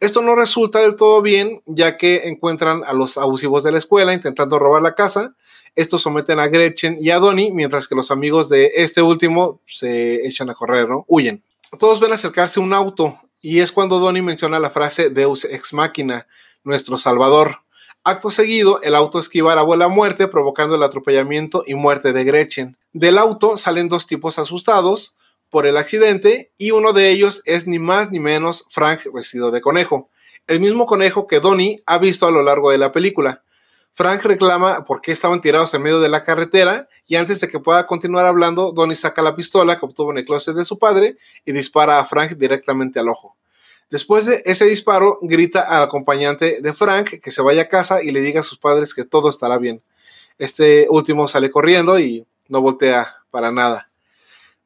Esto no resulta del todo bien, ya que encuentran a los abusivos de la escuela intentando robar la casa estos someten a Gretchen y a Donnie, mientras que los amigos de este último se echan a correr, ¿no? Huyen. Todos ven acercarse un auto y es cuando Donnie menciona la frase Deus ex machina, nuestro salvador. Acto seguido, el auto esquiva la abuela muerte, provocando el atropellamiento y muerte de Gretchen. Del auto salen dos tipos asustados por el accidente y uno de ellos es ni más ni menos Frank vestido de conejo, el mismo conejo que Donnie ha visto a lo largo de la película. Frank reclama por qué estaban tirados en medio de la carretera y antes de que pueda continuar hablando, Donnie saca la pistola que obtuvo en el closet de su padre y dispara a Frank directamente al ojo. Después de ese disparo, grita al acompañante de Frank que se vaya a casa y le diga a sus padres que todo estará bien. Este último sale corriendo y no voltea para nada.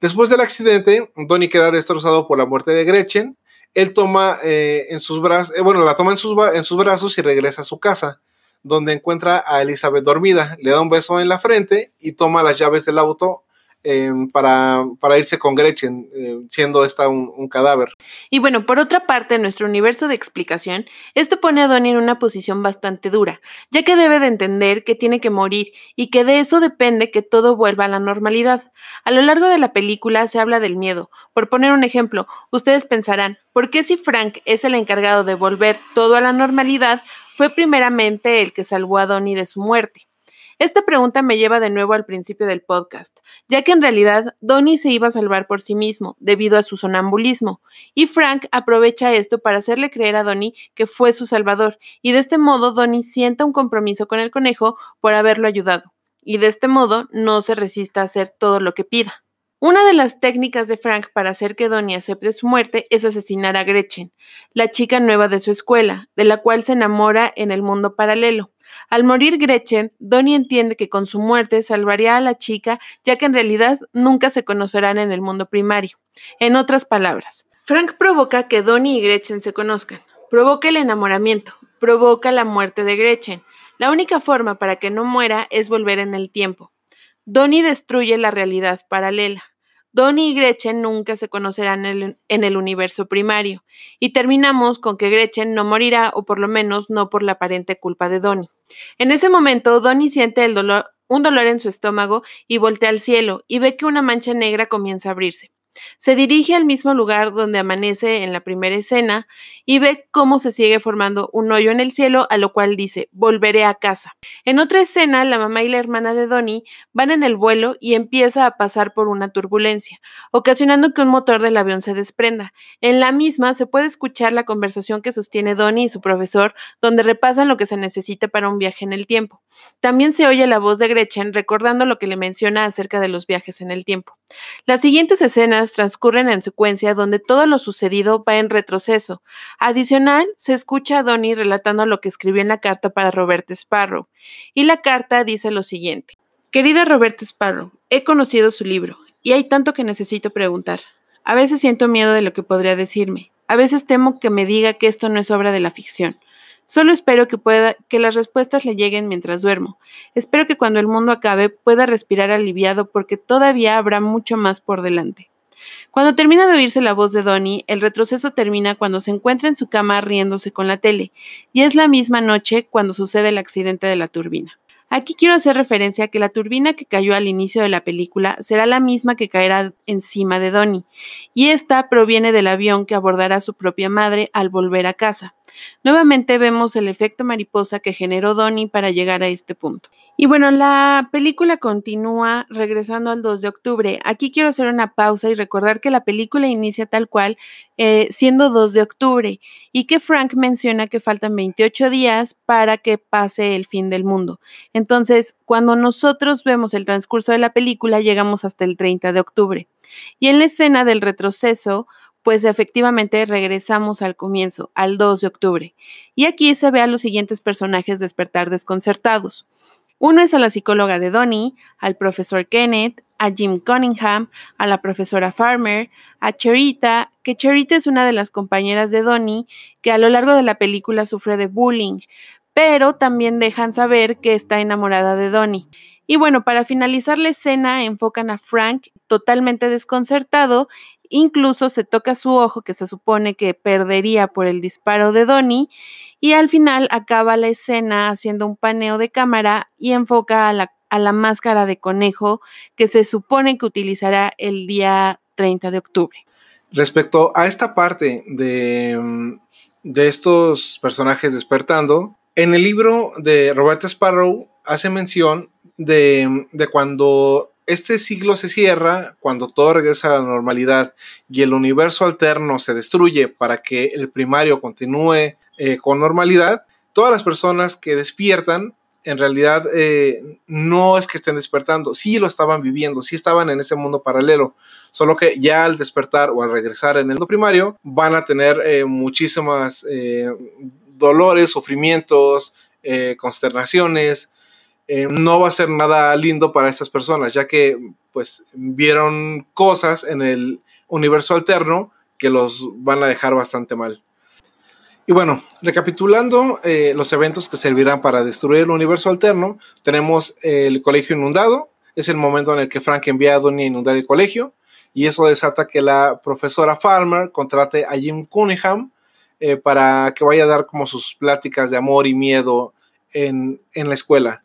Después del accidente, Donnie queda destrozado por la muerte de Gretchen. Él toma eh, en sus brazos, eh, bueno, la toma en sus, en sus brazos y regresa a su casa donde encuentra a Elizabeth dormida, le da un beso en la frente y toma las llaves del auto em, para, irse con Gretchen, eh, siendo esta un, cadáver. Y bueno, por otra parte, en nuestro universo de explicación, esto pone a Donnie en una posición bastante dura, ya que debe de entender que tiene que morir y que de eso depende que todo vuelva a la normalidad. A lo largo de la película se habla del miedo. Por poner un ejemplo, ustedes pensarán, ¿por qué si Frank es el encargado de volver todo a la normalidad, fue primeramente el que salvó a Donnie de su muerte. Esta pregunta me lleva de nuevo al principio del podcast, ya que en realidad Donnie se iba a salvar por sí mismo, debido a su sonambulismo, y Frank aprovecha esto para hacerle creer a Donnie que fue su salvador, y de este modo Donnie sienta un compromiso con el conejo por haberlo ayudado, y de este modo no se resista a hacer todo lo que pida. Una de las técnicas de Frank para hacer que Donnie acepte su muerte es asesinar a Gretchen, la chica nueva de su escuela, de la cual se enamora en el mundo paralelo. Al morir Gretchen, Donnie entiende que con su muerte salvaría a la chica, ya que en realidad nunca se conocerán en el mundo primario. En otras palabras, Frank provoca que Donnie y Gretchen se conozcan, provoca el enamoramiento, provoca la muerte de Gretchen. La única forma para que no muera es volver en el tiempo. Donnie destruye la realidad paralela. Donnie y Gretchen nunca se conocerán en el, universo primario, y terminamos con que Gretchen no morirá, o por lo menos no por la aparente culpa de Donnie. En ese momento, Donnie siente un dolor en su estómago y voltea al cielo y ve que una mancha negra comienza a abrirse. Se dirige al mismo lugar donde amanece en la primera escena y ve cómo se sigue formando un hoyo en el cielo, a lo cual dice, volveré a casa. En otra escena, la mamá y la hermana de Donnie van en el vuelo y empieza a pasar por una turbulencia, ocasionando que un motor del avión se desprenda. En la misma se puede escuchar la conversación que sostiene Donnie y su profesor, donde repasan lo que se necesita para un viaje en el tiempo. También se oye la voz de Gretchen recordando lo que le menciona acerca de los viajes en el tiempo. Las siguientes escenas transcurren en secuencia donde todo lo sucedido va en retroceso. Adicional, se escucha a Donnie relatando lo que escribió en la carta para Robert Sparrow. Y la carta dice lo siguiente. Querida Robert Sparrow, he conocido su libro y hay tanto que necesito preguntar. A veces siento miedo de lo que podría decirme. A veces temo que me diga que esto no es obra de la ficción. Solo espero que pueda que las respuestas le lleguen mientras duermo. Espero que cuando el mundo acabe pueda respirar aliviado porque todavía habrá mucho más por delante. Cuando termina de oírse la voz de Donnie, el retroceso termina cuando se encuentra en su cama riéndose con la tele, y es la misma noche cuando sucede el accidente de la turbina. Aquí quiero hacer referencia a que la turbina que cayó al inicio de la película será la misma que caerá encima de Donnie, y esta proviene del avión que abordará su propia madre al volver a casa. Nuevamente vemos el efecto mariposa que generó Donnie para llegar a este punto. Y bueno, la película continúa regresando al 2 de octubre. Aquí quiero hacer una pausa y recordar que la película inicia tal cual, eh, siendo 2 de octubre, y que Frank menciona que faltan 28 días para que pase el fin del mundo. Entonces, cuando nosotros vemos el transcurso de la película, llegamos hasta el 30 de octubre. Y en la escena del retroceso, pues efectivamente regresamos al comienzo, al 2 de octubre. Y aquí se ve a los siguientes personajes despertar desconcertados. Uno es a la psicóloga de Donnie, al profesor Kenneth, a Jim Cunningham, a la profesora Farmer, a Cherita, que Cherita es una de las compañeras de Donnie que a lo largo de la película sufre de bullying, pero también dejan saber que está enamorada de Donnie. Y bueno, para finalizar la escena enfocan a Frank totalmente desconcertado Incluso se toca su ojo que se supone que perdería por el disparo de Donnie y al final acaba la escena haciendo un paneo de cámara y enfoca a la, a la máscara de conejo que se supone que utilizará el día 30 de octubre. Respecto a esta parte de, mm, de estos personajes despertando, en el libro de Roberta Sparrow hace mención de, de cuando este siglo se cierra cuando todo regresa a la normalidad y el universo alterno se destruye para que el primario continúe eh, con normalidad, todas las personas que despiertan en realidad eh, no es que estén despertando, sí lo estaban viviendo, sí estaban en ese mundo paralelo, solo que ya al despertar o al regresar en el mundo primario van a tener eh, muchísimas dolores, sufrimientos, consternaciones, eh, no va a ser nada lindo para estas personas, ya que pues vieron cosas en el universo alterno que los van a dejar bastante mal. Y bueno, recapitulando eh, los eventos que servirán para destruir el universo alterno, tenemos el colegio inundado, es el momento en el que Frank envía a Donnie a inundar el colegio, y eso desata que la profesora Farmer contrate a Jim Cunningham eh, para que vaya a dar como sus pláticas de amor y miedo en, en la escuela.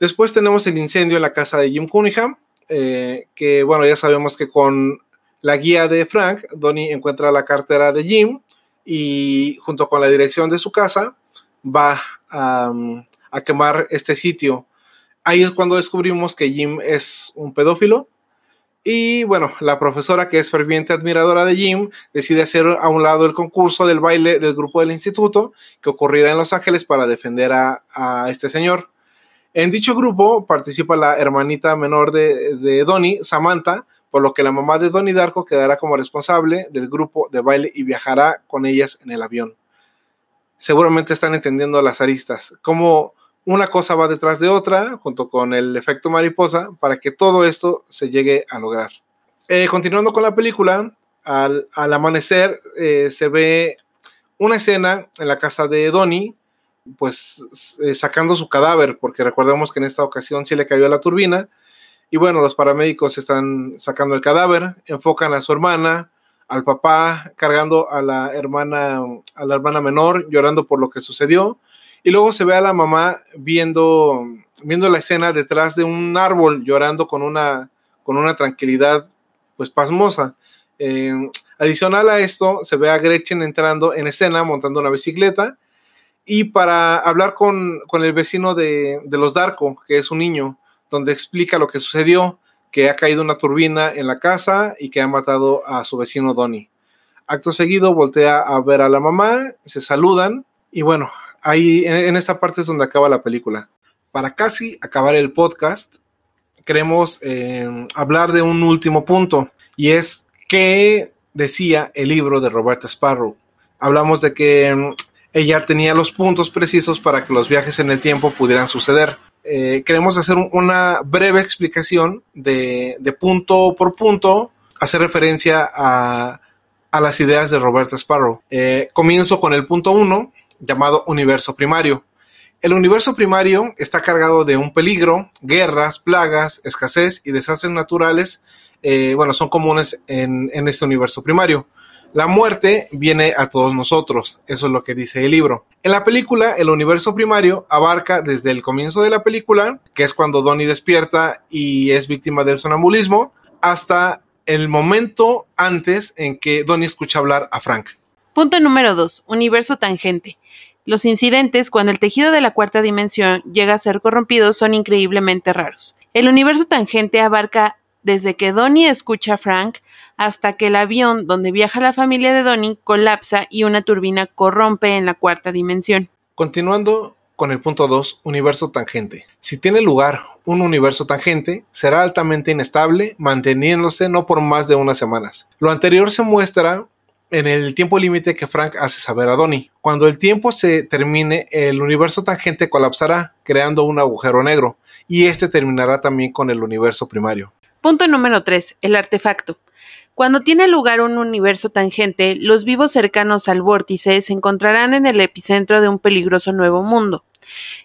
Después tenemos el incendio en la casa de Jim Cunningham, eh, que bueno, ya sabemos que con la guía de Frank, Donnie encuentra la cartera de Jim y junto con la dirección de su casa va a, a quemar este sitio. Ahí es cuando descubrimos que Jim es un pedófilo. Y bueno, la profesora que es ferviente admiradora de Jim decide hacer a un lado el concurso del baile del grupo del instituto que ocurrirá en Los Ángeles para defender a este señor. En dicho grupo participa la hermanita menor de, de Donnie, Samantha, por lo que la mamá de Donnie Darko quedará como responsable del grupo de baile y viajará con ellas en el avión. Seguramente están entendiendo las aristas, como una cosa va detrás de otra, junto con el efecto mariposa, para que todo esto se llegue a lograr. Eh, continuando con la película, al, amanecer eh, se ve una escena en la casa de Donnie pues eh, sacando su cadáver, porque recordemos que en esta ocasión sí le cayó la turbina. Y bueno, los paramédicos están sacando el cadáver, enfocan a su hermana, al papá cargando a la hermana, a la hermana menor, llorando por lo que sucedió. Y luego se ve a la mamá viendo, viendo la escena detrás de un árbol, llorando con una, con una tranquilidad pues pasmosa. Eh, adicional a esto, se ve a Gretchen entrando en escena montando una bicicleta y para hablar con, el vecino de, de, los Darko, que es un niño, donde explica lo que sucedió, que ha caído una turbina en la casa y que ha matado a su vecino Donnie. Acto seguido voltea a ver a la mamá, se saludan y bueno, ahí en, esta parte es donde acaba la película. Para casi acabar el podcast, queremos eh, hablar de un último punto y es qué decía el libro de Roberta Sparrow. Hablamos de que ella tenía los puntos precisos para que los viajes en el tiempo pudieran suceder. Eh, queremos hacer una breve explicación de, punto por punto, hacer referencia a, las ideas de Roberta Sparrow. Eh, comienzo con el punto 1, llamado universo primario. El universo primario está cargado de un peligro, guerras, plagas, escasez y desastres naturales, eh, bueno, son comunes en, en este universo primario. La muerte viene a todos nosotros, eso es lo que dice el libro. En la película, el universo primario abarca desde el comienzo de la película, que es cuando Donnie despierta y es víctima del sonambulismo, hasta el momento antes en que Donnie escucha hablar a Frank. Punto número 2. Universo tangente. Los incidentes cuando el tejido de la cuarta dimensión llega a ser corrompido son increíblemente raros. El universo tangente abarca desde que Donnie escucha a Frank hasta que el avión donde viaja la familia de Donnie colapsa y una turbina corrompe en la cuarta dimensión. Continuando con el punto 2, universo tangente. Si tiene lugar un universo tangente, será altamente inestable, manteniéndose no por más de unas semanas. Lo anterior se muestra en el tiempo límite que Frank hace saber a Donnie. Cuando el tiempo se termine, el universo tangente colapsará, creando un agujero negro, y este terminará también con el universo primario. Punto número 3. El artefacto. Cuando tiene lugar un universo tangente, los vivos cercanos al vórtice se encontrarán en el epicentro de un peligroso nuevo mundo.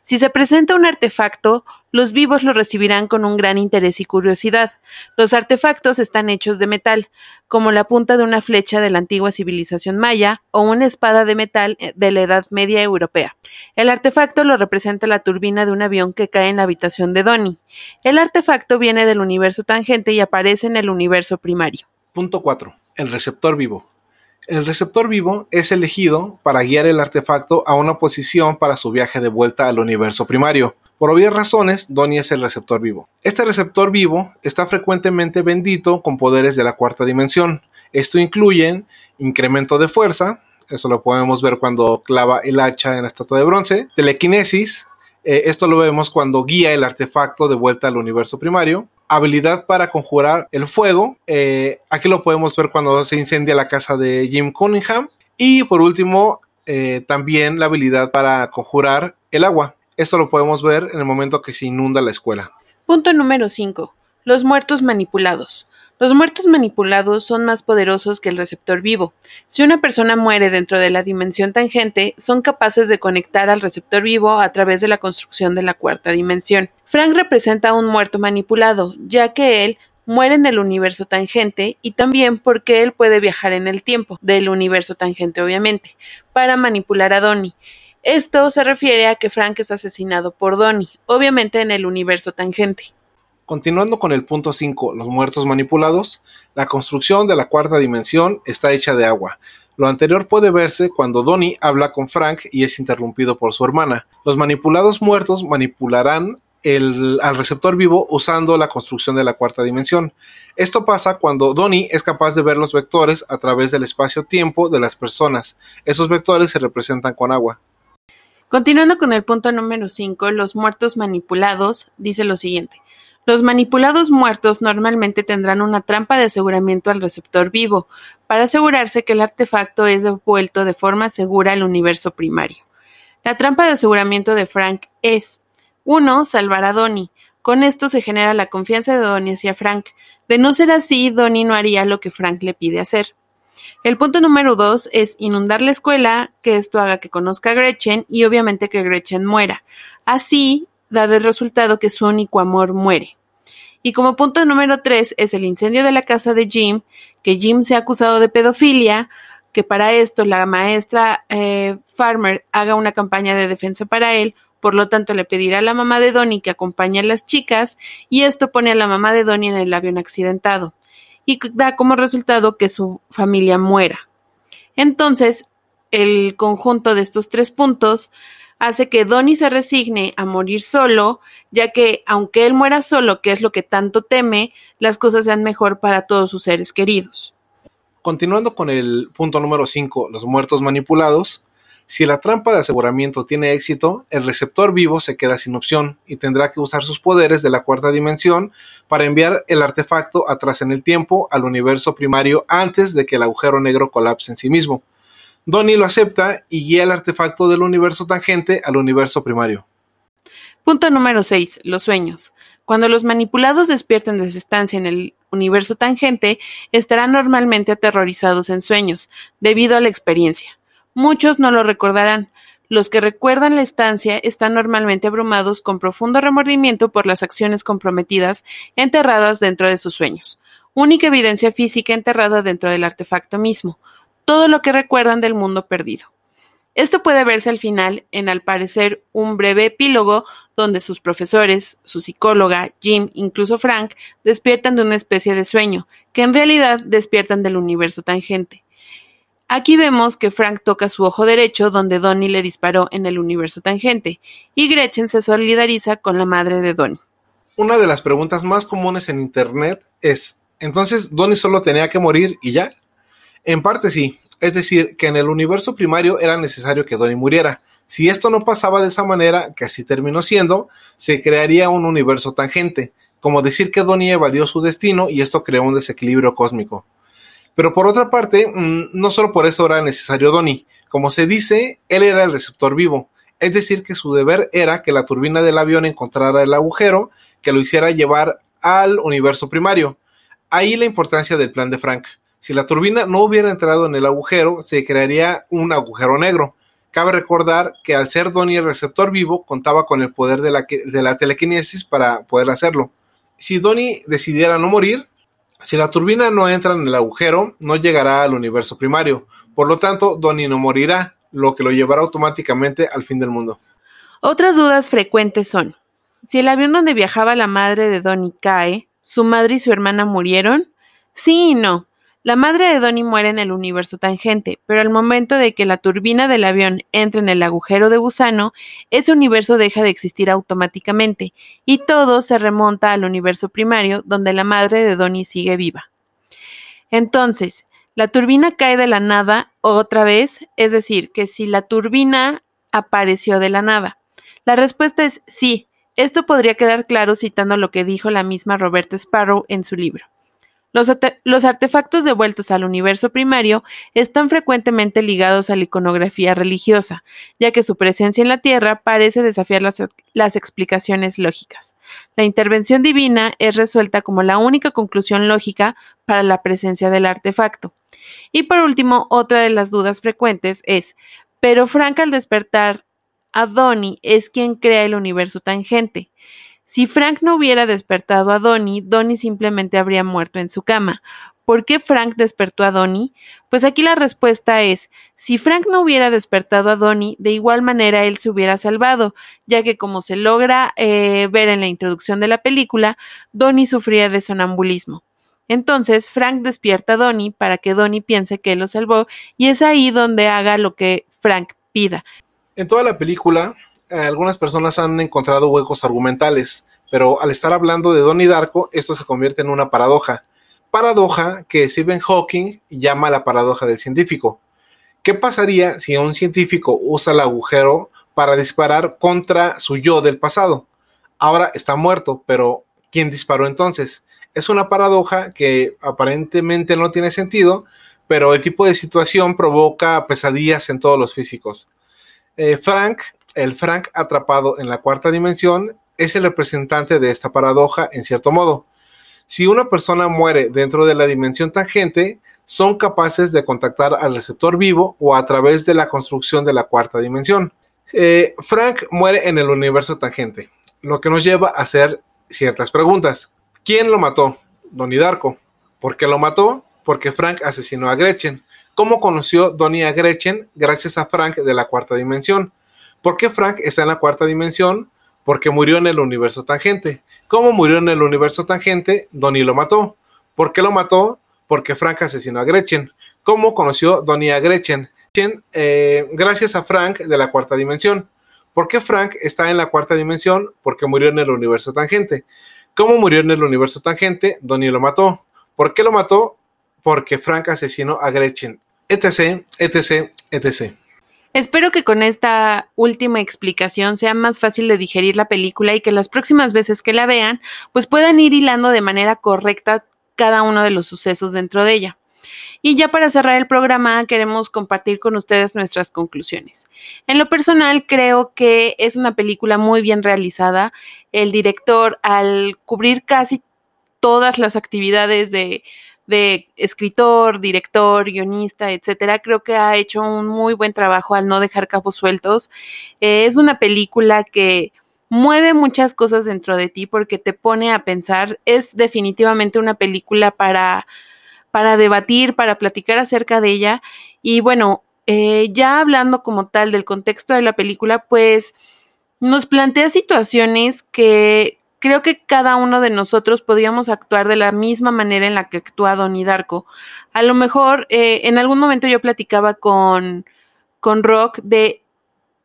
Si se presenta un artefacto, los vivos lo recibirán con un gran interés y curiosidad. Los artefactos están hechos de metal, como la punta de una flecha de la antigua civilización maya o una espada de metal eh, de la Edad Media europea. El artefacto lo representa la turbina de un avión que cae en la habitación de Donnie. El artefacto viene del universo tangente y aparece en el universo primario. Punto 4. El receptor vivo. El receptor vivo es elegido para guiar el artefacto a una posición para su viaje de vuelta al universo primario. Por obvias razones, Donnie es el receptor vivo. Este receptor vivo está frecuentemente bendito con poderes de la cuarta dimensión. Esto incluye incremento de fuerza, eso lo podemos ver cuando clava el hacha en la estatua de bronce, telequinesis, eh, esto lo vemos cuando guía el artefacto de vuelta al universo primario, habilidad para conjurar el fuego. Eh, aquí lo podemos ver cuando se incendia la casa de Jim Cunningham. Y por último, eh, también la habilidad para conjurar el agua. Esto lo podemos ver en el momento que se inunda la escuela. Punto número 5. Los muertos manipulados. Los muertos manipulados son más poderosos que el receptor vivo. Si una persona muere dentro de la dimensión tangente, son capaces de conectar al receptor vivo a través de la construcción de la cuarta dimensión. Frank representa a un muerto manipulado, ya que él muere en el universo tangente y también porque él puede viajar en el tiempo, del universo tangente obviamente, para manipular a Donnie. Esto se refiere a que Frank es asesinado por Donnie, obviamente en el universo tangente. Continuando con el punto 5, los muertos manipulados, la construcción de la cuarta dimensión está hecha de agua. Lo anterior puede verse cuando Donnie habla con Frank y es interrumpido por su hermana. Los manipulados muertos manipularán al receptor vivo usando la construcción de la cuarta dimensión. Esto pasa cuando Donnie es capaz de ver los vectores a través del espacio-tiempo de las personas. Esos vectores se representan con agua. Continuando con el punto número 5, los muertos manipulados, dice lo siguiente. Los manipulados muertos normalmente tendrán una trampa de aseguramiento al receptor vivo, para asegurarse que el artefacto es devuelto de forma segura al universo primario. La trampa de aseguramiento de Frank es 1. Salvar a Donnie. Con esto se genera la confianza de Donnie hacia Frank. De no ser así, Donnie no haría lo que Frank le pide hacer. El punto número 2 es inundar la escuela, que esto haga que conozca a Gretchen y obviamente que Gretchen muera. Así, dado el resultado que su único amor muere. Y como punto número tres es el incendio de la casa de Jim, que Jim se ha acusado de pedofilia, que para esto la maestra eh, Farmer haga una campaña de defensa para él, por lo tanto le pedirá a la mamá de Donnie que acompañe a las chicas y esto pone a la mamá de Donnie en el avión accidentado. y da como resultado que su familia muera. Entonces, el conjunto de estos tres puntos hace que Donnie se resigne a morir solo, ya que aunque él muera solo, que es lo que tanto teme, las cosas sean mejor para todos sus seres queridos. Continuando con el punto número 5, los muertos manipulados, si la trampa de aseguramiento tiene éxito, el receptor vivo se queda sin opción y tendrá que usar sus poderes de la cuarta dimensión para enviar el artefacto atrás en el tiempo al universo primario antes de que el agujero negro colapse en sí mismo. Donnie lo acepta y guía el artefacto del universo tangente al universo primario. Punto número 6. Los sueños. Cuando los manipulados despierten de su estancia en el universo tangente, estarán normalmente aterrorizados en sueños, debido a la experiencia. Muchos no lo recordarán. Los que recuerdan la estancia están normalmente abrumados con profundo remordimiento por las acciones comprometidas enterradas dentro de sus sueños. Única evidencia física enterrada dentro del artefacto mismo. Todo lo que recuerdan del mundo perdido. Esto puede verse al final en al parecer un breve epílogo donde sus profesores, su psicóloga, Jim, incluso Frank, despiertan de una especie de sueño, que en realidad despiertan del universo tangente. Aquí vemos que Frank toca su ojo derecho donde Donnie le disparó en el universo tangente, y Gretchen se solidariza con la madre de Donnie. Una de las preguntas más comunes en Internet es, ¿entonces Donnie solo tenía que morir y ya? En parte sí, es decir, que en el universo primario era necesario que Donnie muriera. Si esto no pasaba de esa manera, que así terminó siendo, se crearía un universo tangente, como decir que Donnie evadió su destino y esto creó un desequilibrio cósmico. Pero por otra parte, mm, no solo por eso era necesario Donnie. Como se dice, él era el receptor vivo, es decir, que su deber era que la turbina del avión encontrara el agujero que lo hiciera llevar al universo primario. Ahí la importancia del plan de Frank. Si la turbina no hubiera entrado en el agujero, se crearía un agujero negro. Cabe recordar que al ser Donnie el receptor vivo, contaba con el poder de la, telequinesis para poder hacerlo. Si Donnie decidiera no morir, si la turbina no entra en el agujero, no llegará al universo primario. Por lo tanto, Donnie no morirá, lo que lo llevará automáticamente al fin del mundo. Otras dudas frecuentes son, si el avión donde viajaba la madre de Donnie cae, ¿su madre y su hermana murieron? Sí y no. La madre de Donnie muere en el universo tangente, pero al momento de que la turbina del avión entra en el agujero de gusano, ese universo deja de existir automáticamente y todo se remonta al universo primario donde la madre de Donnie sigue viva. Entonces, la turbina cae de la nada otra vez, es decir, que si la turbina apareció de la nada. La respuesta es sí. Esto podría quedar claro citando lo que dijo la misma Roberta Sparrow en su libro. Los, artefactos devueltos al universo primario están frecuentemente ligados a la iconografía religiosa, ya que su presencia en la Tierra parece desafiar las, las explicaciones lógicas. La intervención divina es resuelta como la única conclusión lógica para la presencia del artefacto. Y por último, otra de las dudas frecuentes es, pero Frank al despertar a Donnie es quien crea el universo tangente. Si Frank no hubiera despertado a Donnie, Donnie simplemente habría muerto en su cama. ¿Por qué Frank despertó a Donnie? Pues aquí la respuesta es, si Frank no hubiera despertado a Donnie, de igual manera él se hubiera salvado, ya que como se logra eh, ver en la introducción de la película, Donnie sufría de sonambulismo. Entonces Frank despierta a Donnie para que Donnie piense que él lo salvó y es ahí donde haga lo que Frank pida. En toda la película, algunas personas han encontrado huecos argumentales, pero al estar hablando de Donnie Darko, esto se convierte en una paradoja. Paradoja que Stephen Hawking llama la paradoja del científico. ¿Qué pasaría si un científico usa el agujero para disparar contra su yo del pasado? Ahora está muerto, pero ¿quién disparó entonces? Es una paradoja que aparentemente no tiene sentido, pero el tipo de situación provoca pesadillas en todos los físicos. Eh, Frank el Frank atrapado en la cuarta dimensión es el representante de esta paradoja en cierto modo. Si una persona muere dentro de la dimensión tangente, son capaces de contactar al receptor vivo o a través de la construcción de la cuarta dimensión. Eh, Frank muere en el universo tangente, lo que nos lleva a hacer ciertas preguntas. ¿Quién lo mató? Donnie Darko. ¿Por qué lo mató? Porque Frank asesinó a Gretchen. ¿Cómo conoció Donnie a Gretchen? Gracias a Frank de la cuarta dimensión. ¿Por qué Frank está en la cuarta dimensión? Porque murió en el universo tangente. ¿Cómo murió en el universo tangente? Donnie lo mató. ¿Por qué lo mató? Porque Frank asesinó a Gretchen. ¿Cómo conoció Donnie a Gretchen? Eh, gracias a Frank de la cuarta dimensión. ¿Por qué Frank está en la cuarta dimensión? Porque murió en el universo tangente. ¿Cómo murió en el universo tangente? Donnie lo mató. ¿Por qué lo mató? Porque Frank asesinó a Gretchen. Etc, etc, etc. Espero que con esta última explicación sea más fácil de digerir la película y que las próximas veces que la vean, pues puedan ir hilando de manera correcta cada uno de los sucesos dentro de ella. Y ya para cerrar el programa, queremos compartir con ustedes nuestras conclusiones. En lo personal, creo que es una película muy bien realizada. El director, al cubrir casi todas las actividades de, de escritor, director, guionista, etcétera, creo que ha hecho un muy buen trabajo al no dejar cabos sueltos. Eh, es una película que mueve muchas cosas dentro de ti porque te pone a pensar. Es definitivamente una película para, para debatir, para platicar acerca de ella. Y bueno, eh, ya hablando como tal del contexto de la película, pues nos plantea situaciones que creo que cada uno de nosotros podíamos actuar de la misma manera en la que actúa Donnie Darko. A lo mejor eh, en algún momento yo platicaba con, con Rock de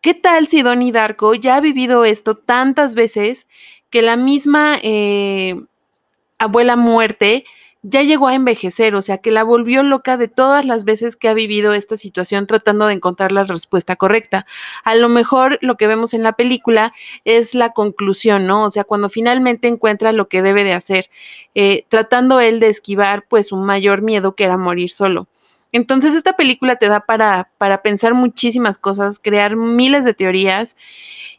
qué tal si Donnie Darko ya ha vivido esto tantas veces que la misma eh, abuela muerte ya llegó a envejecer, o sea, que la volvió loca de todas las veces que ha vivido esta situación tratando de encontrar la respuesta correcta. A lo mejor lo que vemos en la película es la conclusión, ¿no? O sea, cuando finalmente encuentra lo que debe de hacer, eh, tratando él de esquivar pues un mayor miedo que era morir solo. Entonces esta película te da para, para pensar muchísimas cosas, crear miles de teorías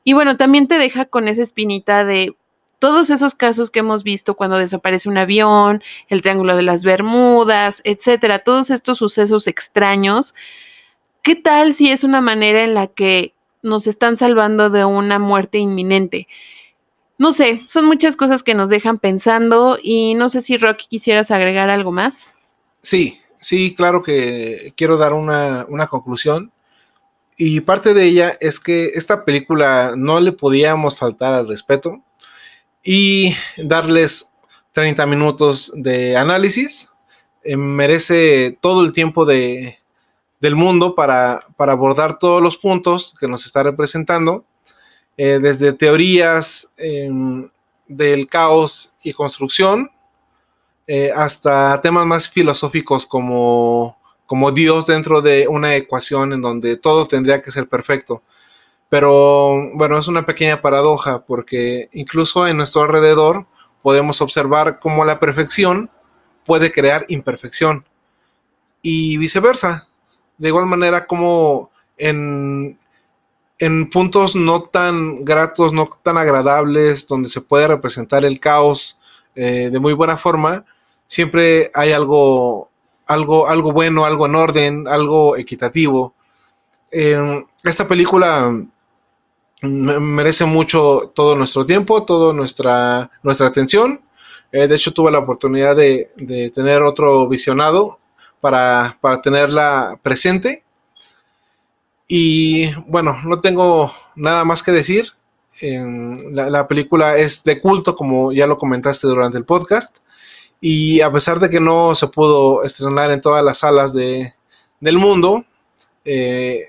y bueno, también te deja con esa espinita de todos esos casos que hemos visto cuando desaparece un avión, el Triángulo de las Bermudas, etcétera, todos estos sucesos extraños, ¿qué tal si es una manera en la que nos están salvando de una muerte inminente? No sé, son muchas cosas que nos dejan pensando y no sé si Rocky quisieras agregar algo más. Sí, sí, claro que quiero dar una, una conclusión. Y parte de ella es que esta película no le podíamos faltar al respeto y darles 30 minutos de análisis. Eh, merece todo el tiempo de, del mundo para, abordar todos los puntos que nos está representando, eh, desde teorías em, del caos y construcción, eh, hasta temas más filosóficos como, como Dios dentro de una ecuación en donde todo tendría que ser perfecto. Pero bueno, es una pequeña paradoja porque incluso en nuestro alrededor podemos observar cómo la perfección puede crear imperfección y viceversa. De igual manera como en, en puntos no tan gratos, no tan agradables, donde se puede representar el caos eh, de muy buena forma, siempre hay algo, algo, algo bueno, algo en orden, algo equitativo. esta película merece mucho todo nuestro tiempo, toda nuestra, nuestra atención. Eh, de hecho, tuve la oportunidad de, tener otro visionado para, tenerla presente. Y bueno, no tengo nada más que decir. la, película es de culto, como ya lo comentaste durante el podcast. Y a pesar de que no se pudo estrenar en todas las salas de, del mundo, eh,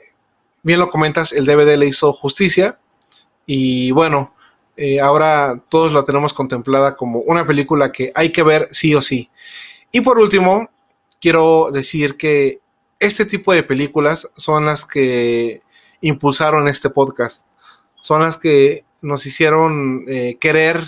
bien lo comentas, el DVD le hizo justicia. Y bueno, eh, ahora todos la tenemos contemplada como una película que hay que ver sí o sí. Y por último, quiero decir que este tipo de películas son las que impulsaron este podcast. Son las que nos hicieron eh, querer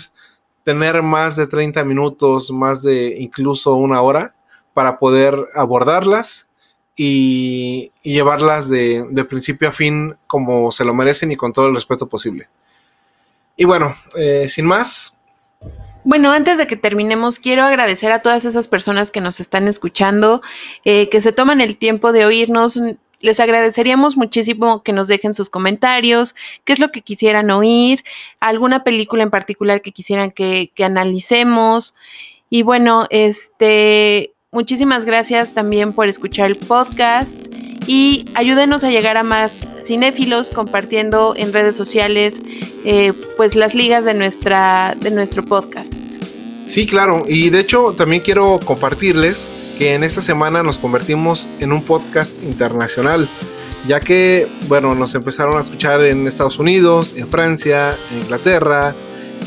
tener más de 30 minutos, más de incluso una hora para poder abordarlas y, llevarlas de, principio a fin como se lo merecen y con todo el respeto posible. Y bueno, eh, sin más. Bueno, antes de que terminemos, quiero agradecer a todas esas personas que nos están escuchando, eh, que se toman el tiempo de oírnos. Les agradeceríamos muchísimo que nos dejen sus comentarios, qué es lo que quisieran oír, alguna película en particular que quisieran que, que analicemos. Y bueno, este, Muchísimas gracias también por escuchar el podcast y ayúdenos a llegar a más cinéfilos compartiendo en redes sociales eh, pues las ligas de, nuestra, de nuestro podcast. Sí, claro. Y de hecho también quiero compartirles que en esta semana nos convertimos en un podcast internacional, ya que, bueno, nos empezaron a escuchar en Estados Unidos, en Francia, en Inglaterra,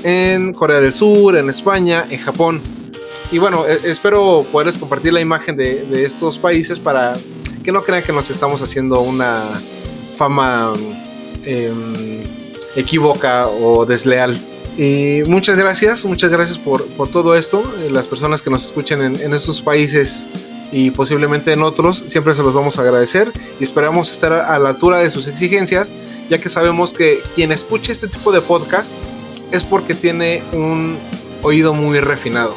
en Corea del Sur, en España, en Japón. Y bueno, e, espero poderles compartir la imagen de, estos países para que no crean que nos estamos haciendo una fama em, equívoca o desleal. Y muchas gracias, muchas gracias por, todo esto. Eh, las personas que nos escuchen en, estos países y posiblemente en otros, siempre se los vamos a agradecer y esperamos estar a la altura de sus exigencias, ya que sabemos que quien escuche este tipo de podcast es porque tiene un oído muy refinado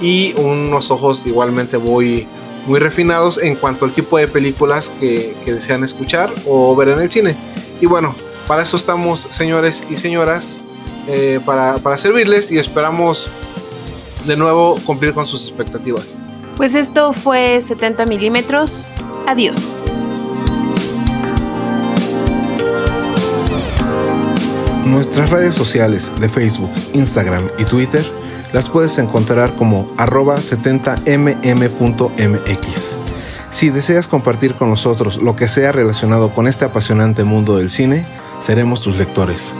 y unos ojos igualmente muy, muy refinados en cuanto al tipo de películas que, que desean escuchar o ver en el cine. Y bueno, para eso estamos, señores y señoras. Eh, para, para servirles y esperamos de nuevo cumplir con sus expectativas. Pues esto fue 70 milímetros. Adiós. Nuestras redes sociales de Facebook, Instagram y Twitter las puedes encontrar como arroba 70mm.mx. Si deseas compartir con nosotros lo que sea relacionado con este apasionante mundo del cine, seremos tus lectores.